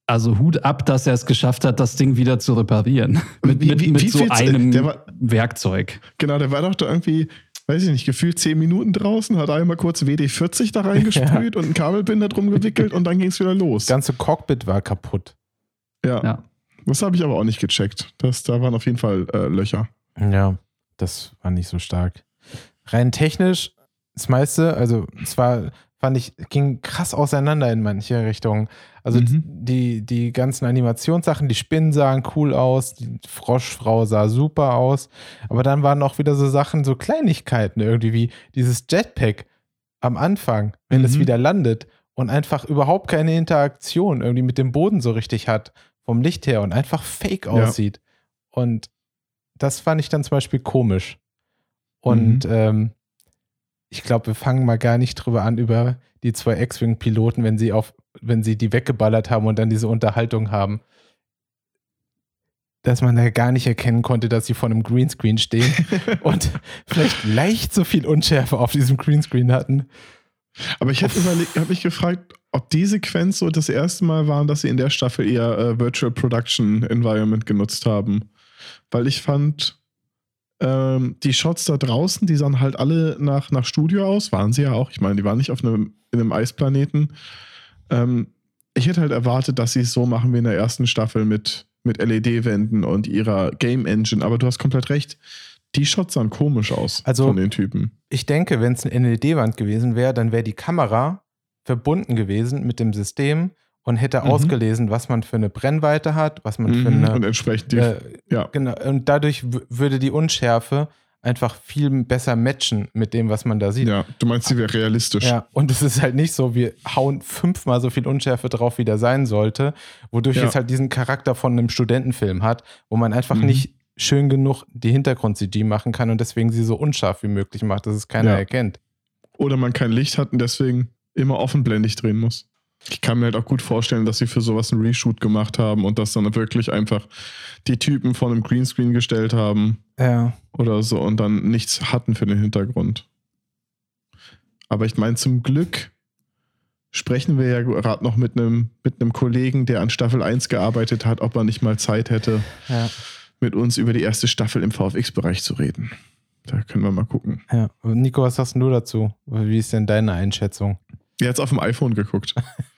also Hut ab, dass er es geschafft hat, das Ding wieder zu reparieren. mit Wie- wie- mit wie so viel- einem der war- Werkzeug. Genau, der war doch da irgendwie, weiß ich nicht, gefühlt zehn Minuten draußen, hat einmal kurz WD-40 da reingesprüht und einen Kabelbinder drum gewickelt und dann ging es wieder los. Das ganze Cockpit war kaputt. ja. Ja. Das habe ich aber auch nicht gecheckt. Das, da waren auf jeden Fall äh, Löcher. Ja, das war nicht so stark. Rein technisch, das meiste, also es war, fand ich, ging krass auseinander in manche Richtungen. Also Mhm. die, die ganzen Animationssachen, die Spinnen sahen cool aus, die Froschfrau sah super aus, aber dann waren auch wieder so Sachen, so Kleinigkeiten irgendwie, wie dieses Jetpack am Anfang, wenn es Mhm. wieder landet und einfach überhaupt keine Interaktion irgendwie mit dem Boden so richtig hat, vom Licht her und einfach fake Ja. aussieht. Und das fand ich dann zum Beispiel komisch. Und Mhm. ähm, ich glaube, wir fangen mal gar nicht drüber an, über die zwei X-Wing-Piloten, wenn sie auf, wenn sie die weggeballert haben und dann diese Unterhaltung haben. Dass man da gar nicht erkennen konnte, dass sie vor einem Greenscreen stehen und vielleicht leicht so viel Unschärfe auf diesem Greenscreen hatten. Aber ich habe mich gefragt, ob die Sequenz so das erste Mal war, dass sie in der Staffel eher äh, Virtual Production Environment genutzt haben. Weil ich fand, ähm, die Shots da draußen, die sahen halt alle nach, nach Studio aus, waren sie ja auch. Ich meine, die waren nicht auf einem, in einem Eisplaneten. Ähm, ich hätte halt erwartet, dass sie es so machen wie in der ersten Staffel mit, mit LED-Wänden und ihrer Game Engine. Aber du hast komplett recht. Die Shots sahen komisch aus Also- von den Typen. Ich denke, wenn es eine LED-Wand gewesen wäre, dann wäre die Kamera verbunden gewesen mit dem System und hätte Mhm. ausgelesen, was man für eine Brennweite hat, was man für Mhm. eine Und entsprechend die, Äh, ja. Genau, und dadurch würde die Unschärfe einfach viel besser matchen mit dem, was man da sieht. Ja, du meinst, sie wäre realistisch. Ja, und es ist halt nicht so, wir hauen fünfmal so viel Unschärfe drauf, wie da sein sollte, wodurch Ja. es halt diesen Charakter von einem Studentenfilm hat, wo man einfach Mhm. nicht schön genug die Hintergrund-CG machen kann und deswegen sie so unscharf wie möglich macht, dass es keiner Ja. erkennt. Oder man kein Licht hat und deswegen immer offenblendig drehen muss. Ich kann mir halt auch gut vorstellen, dass sie für sowas einen Reshoot gemacht haben und das dann wirklich einfach die Typen vor einem Greenscreen gestellt haben Ja. oder so und dann nichts hatten für den Hintergrund. Aber ich meine, zum Glück sprechen wir ja gerade noch mit einem, mit einem Kollegen, der an Staffel 1 gearbeitet hat, ob er nicht mal Zeit hätte, Ja. mit uns über die erste Staffel im VFX-Bereich zu reden. Da können wir mal gucken. ja. Nico, was denn du dazu? Wie ist denn deine Einschätzung? Er hat auf dem iPhone geguckt.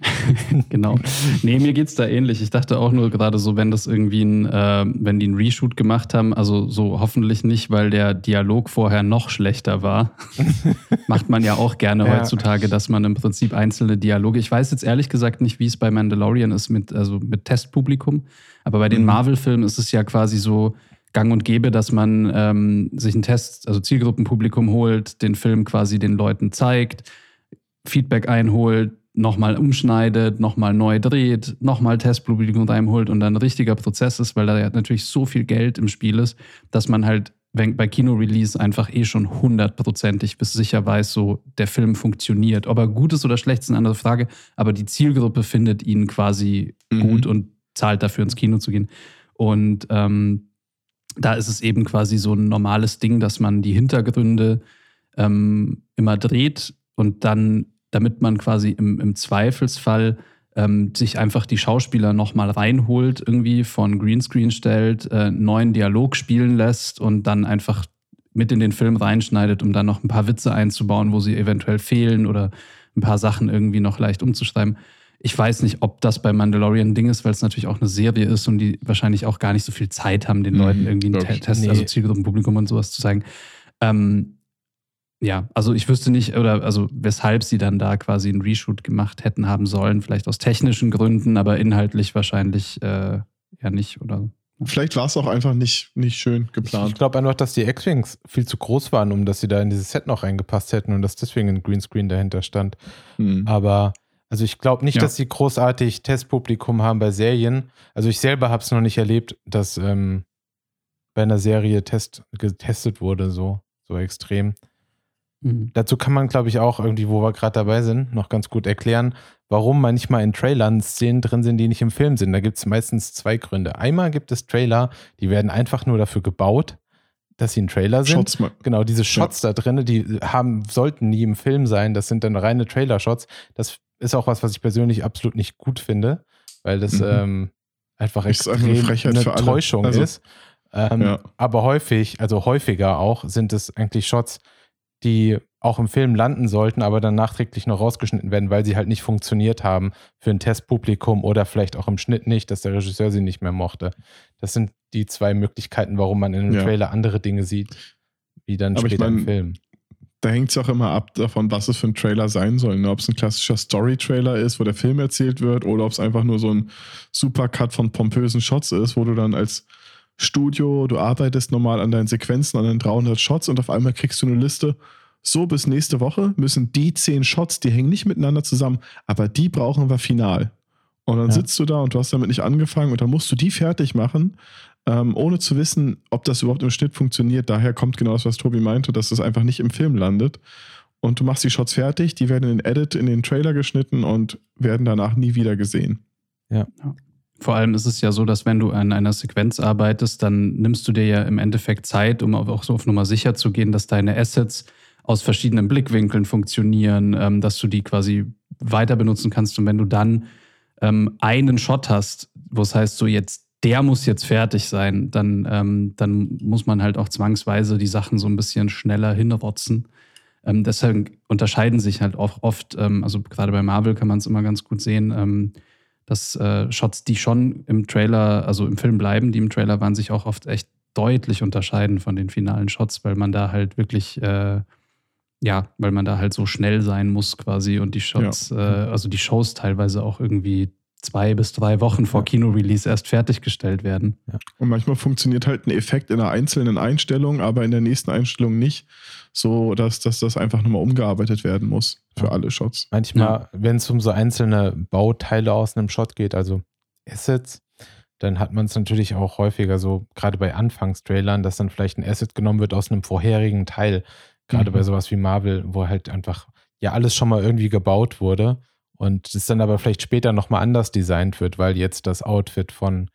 genau. Nee, mir geht's da ähnlich. Ich dachte auch nur gerade so, wenn das irgendwie ein, äh, wenn die einen Reshoot gemacht haben, also so hoffentlich nicht, weil der Dialog vorher noch schlechter war. Macht man ja auch gerne Ja. heutzutage, dass man im Prinzip einzelne Dialoge. Ich weiß jetzt ehrlich gesagt nicht, wie es bei Mandalorian ist mit, also mit Testpublikum, aber bei den Mhm. Marvel-Filmen ist es ja quasi so gang und gäbe, dass man ähm, sich ein Test, also Zielgruppenpublikum holt, den Film quasi den Leuten zeigt, Feedback einholt, nochmal umschneidet, nochmal neu dreht, nochmal Testpublikum reinholt und dann ein richtiger Prozess ist, weil da ja natürlich so viel Geld im Spiel ist, dass man halt bei Kino-Release einfach eh schon hundertprozentig bis sicher weiß, so der Film funktioniert. Ob er gut ist oder schlecht, ist eine andere Frage, aber die Zielgruppe findet ihn quasi Mhm. gut und zahlt dafür ins Kino zu gehen. Und ähm, da ist es eben quasi so ein normales Ding, dass man die Hintergründe ähm, immer dreht und dann, damit man quasi im, im Zweifelsfall ähm, sich einfach die Schauspieler nochmal reinholt, irgendwie von Greenscreen stellt, äh, neuen Dialog spielen lässt und dann einfach mit in den Film reinschneidet, um dann noch ein paar Witze einzubauen, wo sie eventuell fehlen oder ein paar Sachen irgendwie noch leicht umzuschreiben. Ich weiß nicht, ob das bei Mandalorian ein Ding ist, weil es natürlich auch eine Serie ist und die wahrscheinlich auch gar nicht so viel Zeit haben, den Mhm, Leuten irgendwie einen. Test, Nee. also Zielgruppenpublikum und sowas zu zeigen. Ähm, ja, also ich wüsste nicht, oder also weshalb sie dann da quasi einen Reshoot gemacht hätten haben sollen, vielleicht aus technischen Gründen, aber inhaltlich wahrscheinlich äh, ja nicht, oder? Vielleicht war es auch einfach nicht, nicht schön Ich geplant. glaube einfach, dass die X-Wings viel zu groß waren, um dass sie da in dieses Set noch reingepasst hätten und dass deswegen ein Greenscreen dahinter stand. Hm. Aber also ich glaube nicht, Ja. dass sie großartig Testpublikum haben bei Serien. Also ich selber habe es noch nicht erlebt, dass ähm, bei einer Serie Test, getestet wurde, so, so extrem. Mhm. Dazu kann man, glaube ich, auch irgendwie, wo wir gerade dabei sind, noch ganz gut erklären, warum manchmal in Trailern Szenen drin sind, die nicht im Film sind. Da gibt es meistens zwei Gründe. Einmal gibt es Trailer, die werden einfach nur dafür gebaut, dass sie ein Trailer sind. Shots mal. Genau, diese Shots da drin, die haben, sollten nie im Film sein. Das sind dann reine Trailer-Shots. Das ist auch was, was ich persönlich absolut nicht gut finde, weil das Mhm. ähm, einfach Ist einfach extrem eine eine. Täuschung Also, ist. Ähm, ja. Aber häufig, also häufiger auch, sind es eigentlich Shots, die auch im Film landen sollten, aber dann nachträglich noch rausgeschnitten werden, weil sie halt nicht funktioniert haben für ein Testpublikum oder vielleicht auch im Schnitt nicht, dass der Regisseur sie nicht mehr mochte. Das sind die zwei Möglichkeiten, warum man in einem Ja. Trailer andere Dinge sieht, wie dann Aber ich später im mein, Film. Da hängt es auch immer ab davon, was es für ein Trailer sein soll. Ne? Ob es ein klassischer Story-Trailer ist, wo der Film erzählt wird, oder ob es einfach nur so ein Supercut von pompösen Shots ist, wo du dann als Studio, du arbeitest normal an deinen Sequenzen, an deinen 300 Shots und auf einmal kriegst du eine Liste. So, bis nächste Woche müssen die 10 Shots, die hängen nicht miteinander zusammen, aber die brauchen wir final. Und dann Ja. sitzt du da und du hast damit nicht angefangen und dann musst du die fertig machen, ähm, ohne zu wissen, ob das überhaupt im Schnitt funktioniert. Daher kommt genau das, was Tobi meinte, dass das einfach nicht im Film landet. Und du machst die Shots fertig, die werden in den Edit, in den Trailer geschnitten und werden danach nie wieder gesehen. Vor allem ist es ja so, dass wenn du an einer Sequenz arbeitest, dann nimmst du dir ja im Endeffekt Zeit, um auch so auf Nummer sicher zu gehen, dass deine Assets aus verschiedenen Blickwinkeln funktionieren, ähm, dass du die quasi weiter benutzen kannst. Und wenn du dann ähm, einen Shot hast, wo es heißt, so jetzt, der muss jetzt fertig sein, dann, ähm, dann muss man halt auch zwangsweise die Sachen so ein bisschen schneller hinrotzen. Ähm, deshalb unterscheiden sich halt auch oft, ähm, also gerade bei Marvel kann man es immer ganz gut sehen, ähm, dass äh, Shots, die schon im Trailer, also im Film bleiben, die im Trailer waren, sich auch oft echt deutlich unterscheiden von den finalen Shots, weil man da halt wirklich, äh, ja, weil man da halt so schnell sein muss quasi und die Shots, äh, also die Shows teilweise auch irgendwie zwei bis drei Wochen vor Ja. Kino-Release erst fertiggestellt werden. Und manchmal funktioniert halt ein Effekt in einer einzelnen Einstellung, aber in der nächsten Einstellung nicht, so dass, dass das einfach nochmal umgearbeitet werden muss für Ja. alle Shots. Manchmal, wenn es um so einzelne Bauteile aus einem Shot geht, also Assets, dann hat man es natürlich auch häufiger so, gerade bei Anfangstrailern, dass dann vielleicht ein Asset genommen wird aus einem vorherigen Teil. Gerade Mhm. bei sowas wie Marvel, wo halt einfach ja alles schon mal irgendwie gebaut wurde und es dann aber vielleicht später nochmal anders designt wird, weil jetzt das Outfit von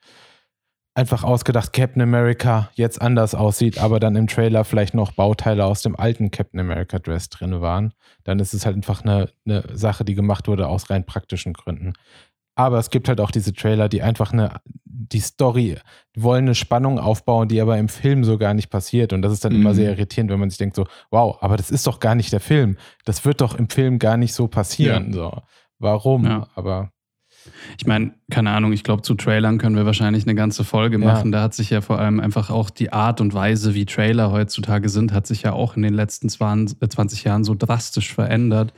einfach ausgedacht Captain America jetzt anders aussieht, aber dann im Trailer vielleicht noch Bauteile aus dem alten Captain America Dress drin waren, dann ist es halt einfach eine, eine Sache, die gemacht wurde aus rein praktischen Gründen. Aber es gibt halt auch diese Trailer, die einfach eine, die Story, die wollen eine Spannung aufbauen, die aber im Film so gar nicht passiert. Und das ist dann immer Mhm. sehr irritierend, wenn man sich denkt so, wow, aber das ist doch gar nicht der Film. Das wird doch im Film gar nicht so passieren. So. Warum? Ja. Aber Ich meine, keine Ahnung, ich glaube, zu Trailern können wir wahrscheinlich eine ganze Folge Ja. machen. Da hat sich ja vor allem einfach auch die Art und Weise, wie Trailer heutzutage sind, hat sich ja auch in den letzten 20, äh, 20 Jahren so drastisch verändert.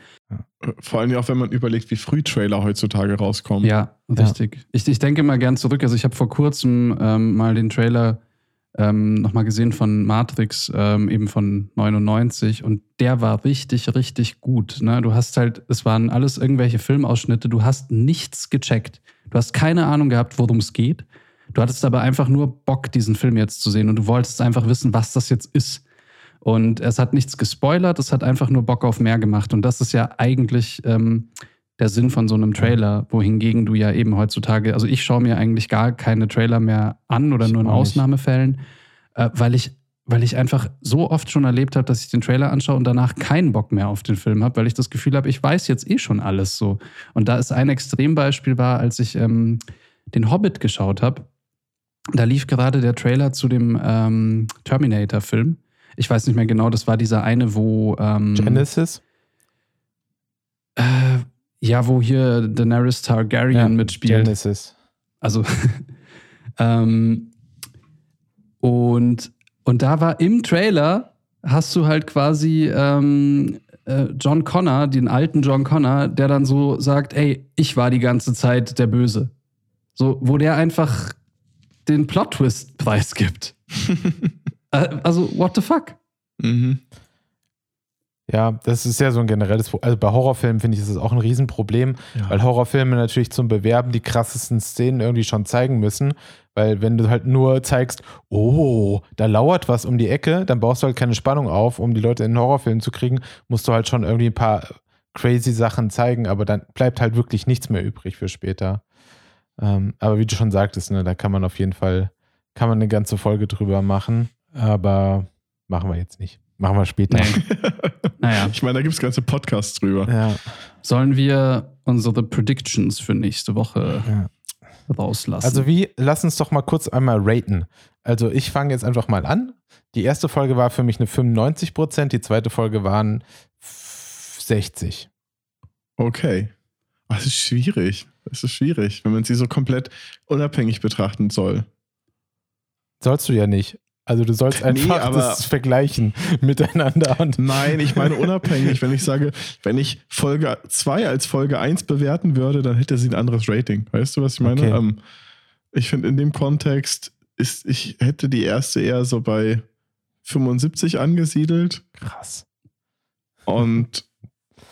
Vor allem auch, wenn man überlegt, wie früh Trailer heutzutage rauskommen. Ja, richtig. Ich, ich denke mal gern zurück. Also ich habe vor kurzem ähm, mal den Trailer ähm, nochmal gesehen von Matrix, ähm, eben von 99 und der war richtig, richtig gut. Ne? Du hast halt, es waren alles irgendwelche Filmausschnitte, du hast nichts gecheckt. Du hast keine Ahnung gehabt, worum es geht. Du hattest aber einfach nur Bock, diesen Film jetzt zu sehen und du wolltest einfach wissen, was das jetzt ist. Und es hat nichts gespoilert, es hat einfach nur Bock auf mehr gemacht. Und das ist ja eigentlich ähm, der Sinn von so einem Trailer, wohingegen du ja eben heutzutage, also ich schaue mir eigentlich gar keine Trailer mehr an oder Ich nur in. Ausnahmefällen, äh, weil ich weil ich einfach so oft schon erlebt habe, dass ich den Trailer anschaue und danach keinen Bock mehr auf den Film habe, weil ich das Gefühl habe, ich weiß jetzt eh schon alles so. Und da ist ein Extrembeispiel war, als ich ähm, den Hobbit geschaut habe, da lief gerade der Trailer zu dem ähm, Terminator-Film. Ich weiß nicht mehr genau, das war dieser eine, wo ähm, Genesis? äh, ja, wo hier Daenerys Targaryen Ja, mitspielt. Genesis. Also, ähm, und, und da war im Trailer, hast du halt quasi ähm, äh, John Connor, den alten John Connor, der dann so sagt, ey, ich war die ganze Zeit der Böse. So, wo der einfach den Plot-Twist preisgibt. Äh, also, what the fuck? Mhm. Ja, das ist ja so ein generelles Pro Also bei Horrorfilmen finde ich, ist das auch ein Riesenproblem, Ja. weil Horrorfilme natürlich zum Bewerben die krassesten Szenen irgendwie schon zeigen müssen. Weil wenn du halt nur zeigst, oh, da lauert was um die Ecke, dann baust du halt keine Spannung auf, um die Leute in den Horrorfilm zu kriegen, musst du halt schon irgendwie ein paar crazy Sachen zeigen, aber dann bleibt halt wirklich nichts mehr übrig für später. Ähm, aber wie du schon sagtest, ne, da kann man auf jeden Fall, kann man eine ganze Folge drüber machen. Aber machen wir jetzt nicht. Machen wir später. Naja. Ich meine, da gibt es ganze Podcasts drüber. Ja. Sollen wir unsere Predictions für nächste Woche Ja. rauslassen? Also wie, lass uns doch mal kurz einmal raten. Also ich fange jetzt einfach mal an. Die erste Folge war für mich eine 95 Prozent, die zweite Folge waren 60. Okay. Das ist schwierig. Das ist schwierig, wenn man sie so komplett unabhängig betrachten soll. Sollst du ja nicht. Also du sollst einfach aber- das vergleichen miteinander. Und Nein, ich meine unabhängig. wenn ich sage, wenn ich Folge 2 als Folge 1 bewerten würde, dann hätte sie ein anderes Rating. Weißt du, was ich meine? Okay. Ähm, ich finde, in dem Kontext ist, ich hätte die erste eher so bei 75 angesiedelt. krass. Und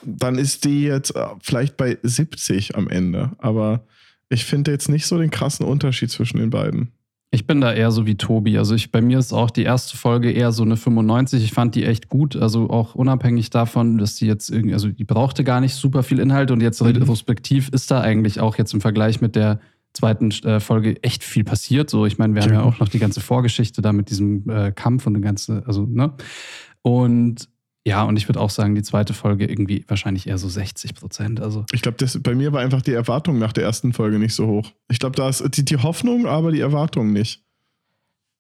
dann ist die jetzt äh, vielleicht bei 70 am Ende. Aber ich finde jetzt nicht so den krassen Unterschied zwischen den beiden. Ich bin da eher so wie Tobi. Also ich, bei mir ist auch die erste Folge eher so eine 95. Ich fand die echt gut. Also auch unabhängig davon, dass die jetzt irgendwie, also die brauchte gar nicht super viel Inhalt und jetzt Mhm. retrospektiv ist da eigentlich auch jetzt im Vergleich mit der zweiten äh, Folge echt viel passiert. So, ich meine, wir haben Ja. ja auch noch die ganze Vorgeschichte da mit diesem äh, Kampf und den ganze, also, ne? Und ja, und ich würde auch sagen, die zweite Folge irgendwie wahrscheinlich eher so 60 Prozent. Also Ich glaube, bei mir war einfach die Erwartung nach der ersten Folge nicht so hoch. Ich glaube, da ist die, die Hoffnung, aber die Erwartung nicht.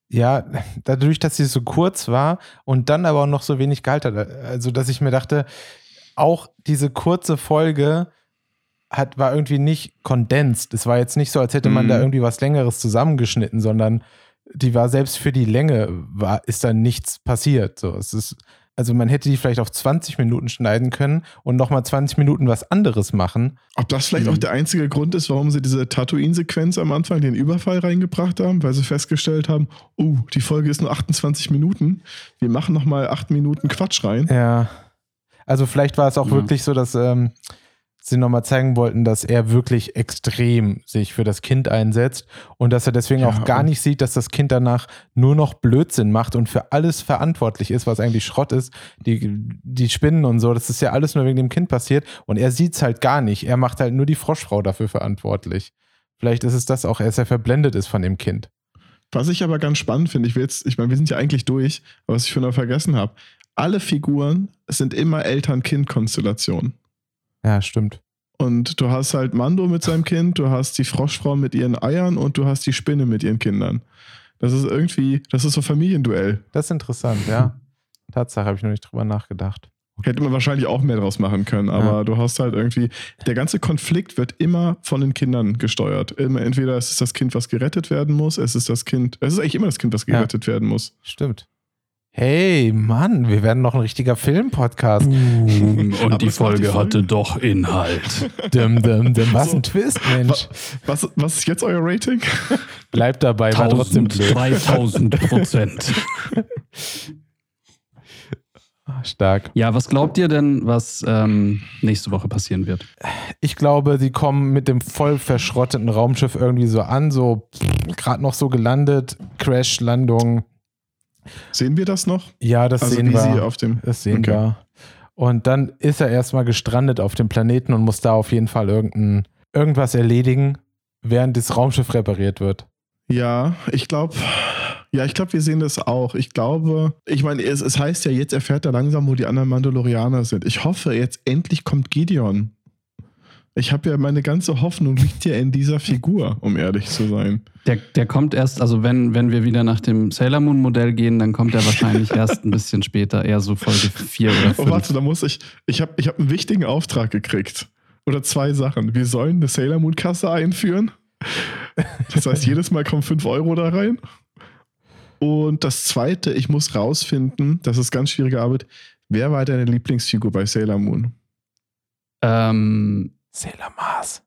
Ja, dadurch, dass sie so kurz war und dann aber auch noch so wenig Gehalt hat. Also, dass ich mir dachte, auch diese kurze Folge hat, war irgendwie nicht kondensiert. Es war jetzt nicht so, als hätte man Mhm. da irgendwie was Längeres zusammengeschnitten, sondern die war selbst für die Länge, war, ist da nichts passiert. So, es ist, also man hätte die vielleicht auf 20 Minuten schneiden können und nochmal 20 Minuten was anderes machen. Ob das vielleicht Mhm. auch der einzige Grund ist, warum sie diese Tatooine-Sequenz am Anfang, den Überfall reingebracht haben, weil sie festgestellt haben, oh, die Folge ist nur 28 Minuten. Wir machen nochmal 8 Minuten Quatsch rein. Ja. Also vielleicht war es auch Ja. wirklich so, dass ähm, sie nochmal zeigen wollten, dass er wirklich extrem sich für das Kind einsetzt und dass er deswegen Ja, auch gar nicht sieht, dass das Kind danach nur noch Blödsinn macht und für alles verantwortlich ist, was eigentlich Schrott ist. Die, die Spinnen und so, das ist ja alles nur wegen dem Kind passiert und er sieht es halt gar nicht. Er macht halt nur die Froschfrau dafür verantwortlich. Vielleicht ist es das auch, dass er verblendet ist von dem Kind. Was ich aber ganz spannend finde, ich will jetzt, ich meine, wir sind ja eigentlich durch, was ich schon noch vergessen habe, alle Figuren sind immer Eltern-Kind-Konstellationen. Ja, stimmt. Und du hast halt Mando mit seinem Kind, du hast die Froschfrau mit ihren Eiern und du hast die Spinne mit ihren Kindern. Das ist irgendwie, das ist so Familienduell. Das ist interessant, ja. Tatsache, habe ich noch nicht drüber nachgedacht. Hätte man wahrscheinlich auch mehr draus machen können, aber Ja. du hast halt irgendwie, der ganze Konflikt wird immer von den Kindern gesteuert. Immer, entweder es ist das Kind, was gerettet werden muss, es ist das Kind, es ist eigentlich immer das Kind, was Ja. gerettet werden muss. Stimmt. Hey, Mann, wir werden noch ein richtiger Film-Podcast. und Aber die die Folge Folge. hatte doch Inhalt. Dim, dim, dim. Was So. ein Twist, Mensch. Was, was ist jetzt euer Rating? Bleib dabei, war trotzdem 1000, blöd. 3000 Prozent. Stark. Ja, was glaubt ihr denn, was ähm, nächste Woche passieren wird? Ich glaube, sie kommen mit dem voll verschrotteten Raumschiff irgendwie so an, so gerade noch so gelandet, Crash-Landung. Sehen wir das noch? Ja, das Also sehen wie sie wir. auf dem. Das sehen Okay. wir. Und dann ist er erstmal gestrandet auf dem Planeten und muss da auf jeden Fall irgendein, irgendwas erledigen, während das Raumschiff repariert wird. Ja, ich glaube, ja, ich glaube, wir sehen das auch. Ich glaube, ich meine, es, es heißt ja, jetzt erfährt er langsam, wo die anderen Mandalorianer sind. Ich hoffe, jetzt endlich kommt Gideon. Ich habe ja meine ganze Hoffnung liegt ja in dieser Figur, um ehrlich zu sein. Der, der kommt erst, also wenn, wenn wir wieder nach dem Sailor Moon Modell gehen, dann kommt er wahrscheinlich erst ein bisschen später, eher so Folge 4 oder Oh, 5. warte, da muss ich. Ich habe ich hab einen wichtigen Auftrag gekriegt. Oder zwei Sachen. Wir sollen eine Sailor Moon Kasse einführen. Das heißt, jedes Mal kommen 5 Euro da rein. Und das zweite, ich muss rausfinden, das ist ganz schwierige Arbeit. Wer war deine Lieblingsfigur bei Sailor Moon? Ähm, Sailor Mars.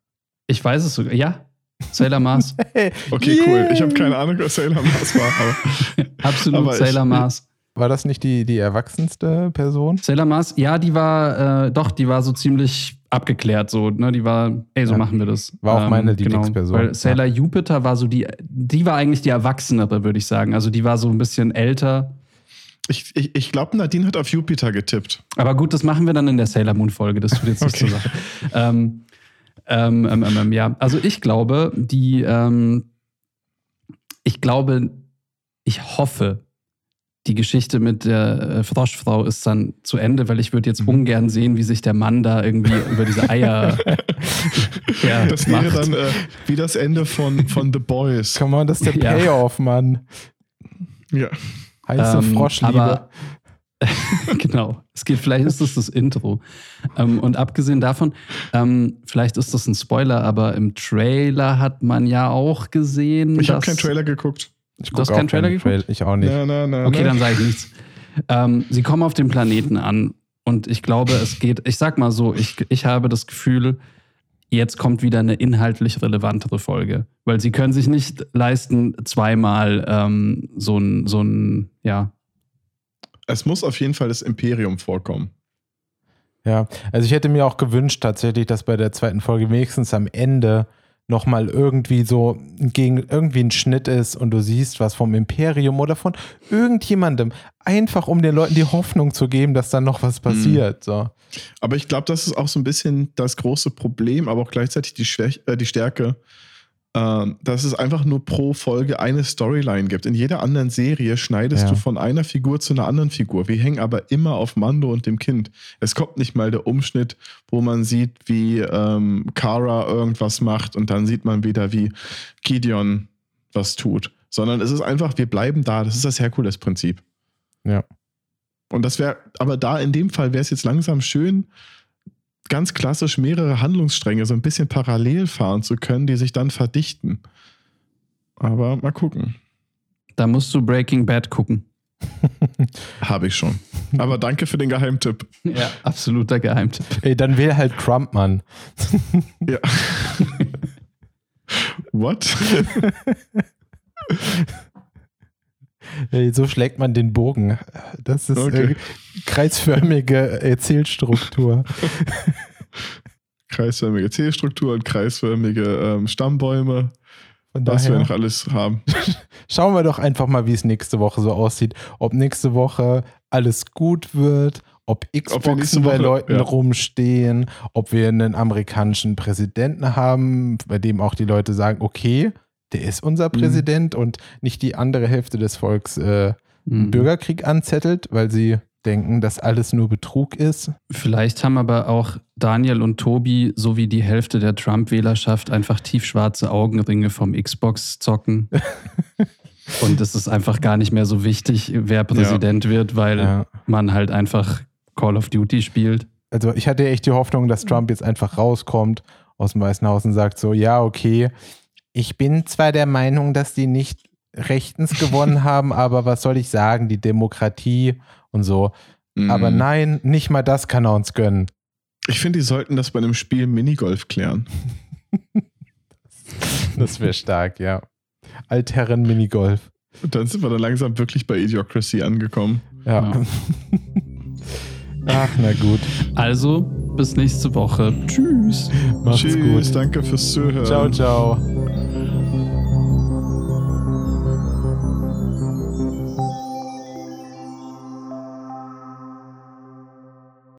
ich weiß es sogar. Ja, Sailor Mars. Hey, Okay, cool. yay. Ich habe keine Ahnung, wer Sailor Mars war. Aber Absolut Aber ich- Sailor Mars. War das nicht die, die erwachsenste Person? Sailor Mars, ja, die war, äh, doch, die war so ziemlich abgeklärt, so, ne, die war, ey, so Ja. machen wir das. Ähm, War auch meine Lieblingsperson. Weil Sailor Jupiter war so die, die war eigentlich die Erwachsenere, würde ich sagen. Also die war so ein bisschen älter. Ich, ich, ich glaube, Nadine hat auf Jupiter getippt. Aber gut, das machen wir dann in der Sailor Moon Folge. Das tut jetzt nicht zur Okay. Sache. Ähm, ähm, ähm, ja, also ich glaube, die, ähm, ich glaube, ich hoffe, die Geschichte mit der äh, Froschfrau ist dann zu Ende, weil ich würde jetzt ungern sehen, wie sich der Mann da irgendwie über diese Eier ja, Das wäre macht. dann äh, wie das Ende von, von The Boys. Come on, das ist der Ja. Payoff, Mann. Ja. Heiße Ähm, Froschliebe. aber- genau. Es geht, vielleicht ist das das Intro. Ähm, und abgesehen davon, ähm, vielleicht ist das ein Spoiler, aber im Trailer hat man ja auch gesehen. Ich habe keinen Trailer geguckt. ich du hast keinen Trailer keinen geguckt? Ich auch nicht. Na, na, na, Okay, dann sage ich nichts. Ähm, sie kommen auf dem Planeten an und ich glaube, es geht, ich sag mal so, ich, ich habe das Gefühl, jetzt kommt wieder eine inhaltlich relevantere Folge. Weil sie können sich nicht leisten, zweimal ähm, so ein, so ein, ja, Es muss auf jeden Fall das Imperium vorkommen. Ja, also ich hätte mir auch gewünscht tatsächlich, dass bei der zweiten Folge wenigstens am Ende nochmal irgendwie so gegen irgendwie ein Schnitt ist und du siehst was vom Imperium oder von irgendjemandem, einfach um den Leuten die Hoffnung zu geben, dass dann noch was passiert. So. Aber ich glaube, das ist auch so ein bisschen das große Problem, aber auch gleichzeitig die, Schwäch äh, die Stärke, dass es einfach nur pro Folge eine Storyline gibt. In jeder anderen Serie schneidest Ja. du von einer Figur zu einer anderen Figur. Wir hängen aber immer auf Mando und dem Kind. Es kommt nicht mal der Umschnitt, wo man sieht, wie ähm, Kara irgendwas macht und dann sieht man wieder, wie Gideon was tut. Sondern es ist einfach, wir bleiben da. Das ist das Herkules-Prinzip. Ja. Und das wäre, aber da in dem Fall wäre es jetzt langsam schön, ganz klassisch mehrere Handlungsstränge so ein bisschen parallel fahren zu können, die sich dann verdichten. Aber mal gucken. da musst du Breaking Bad gucken. Habe ich schon. Aber danke für den Geheimtipp. Ja, absoluter Geheimtipp. Ey, dann wähl halt Trump, Mann. Ja. What? So schlägt man den Bogen. Das ist Okay. äh, kreisförmige Erzählstruktur. Kreisförmige Zählstruktur und kreisförmige ähm, Stammbäume. Was wir noch alles haben. schauen wir doch einfach mal, wie es nächste Woche so aussieht. Ob nächste Woche alles gut wird, ob Xboxen bei Woche- Leuten ja. rumstehen, ob wir einen amerikanischen Präsidenten haben, bei dem auch die Leute sagen, okay, der ist unser Präsident und nicht die andere Hälfte des Volks äh, einen Mhm. Bürgerkrieg anzettelt, weil sie denken, dass alles nur Betrug ist. Vielleicht haben aber auch Daniel und Tobi sowie die Hälfte der Trump-Wählerschaft einfach tiefschwarze Augenringe vom Xbox zocken. und es ist einfach gar nicht mehr so wichtig, wer Präsident wird, weil Ja. man halt einfach Call of Duty spielt. Also ich hatte echt die Hoffnung, dass Trump jetzt einfach rauskommt aus dem Weißen Haus und sagt so, ja, okay, ich bin zwar der Meinung, dass die nicht rechtens gewonnen haben, aber was soll ich sagen, die Demokratie und so. Aber Mhm. nein, nicht mal das kann er uns gönnen. Ich finde, die sollten das bei einem Spiel Minigolf klären. Das wäre stark, ja. Altherren Minigolf. Und dann sind wir dann langsam wirklich bei Idiocracy angekommen. Ja. Ja. Ach, na gut. Also, bis nächste Woche. Tschüss. Macht's Tschüss, gut. danke fürs Zuhören. Ciao, ciao.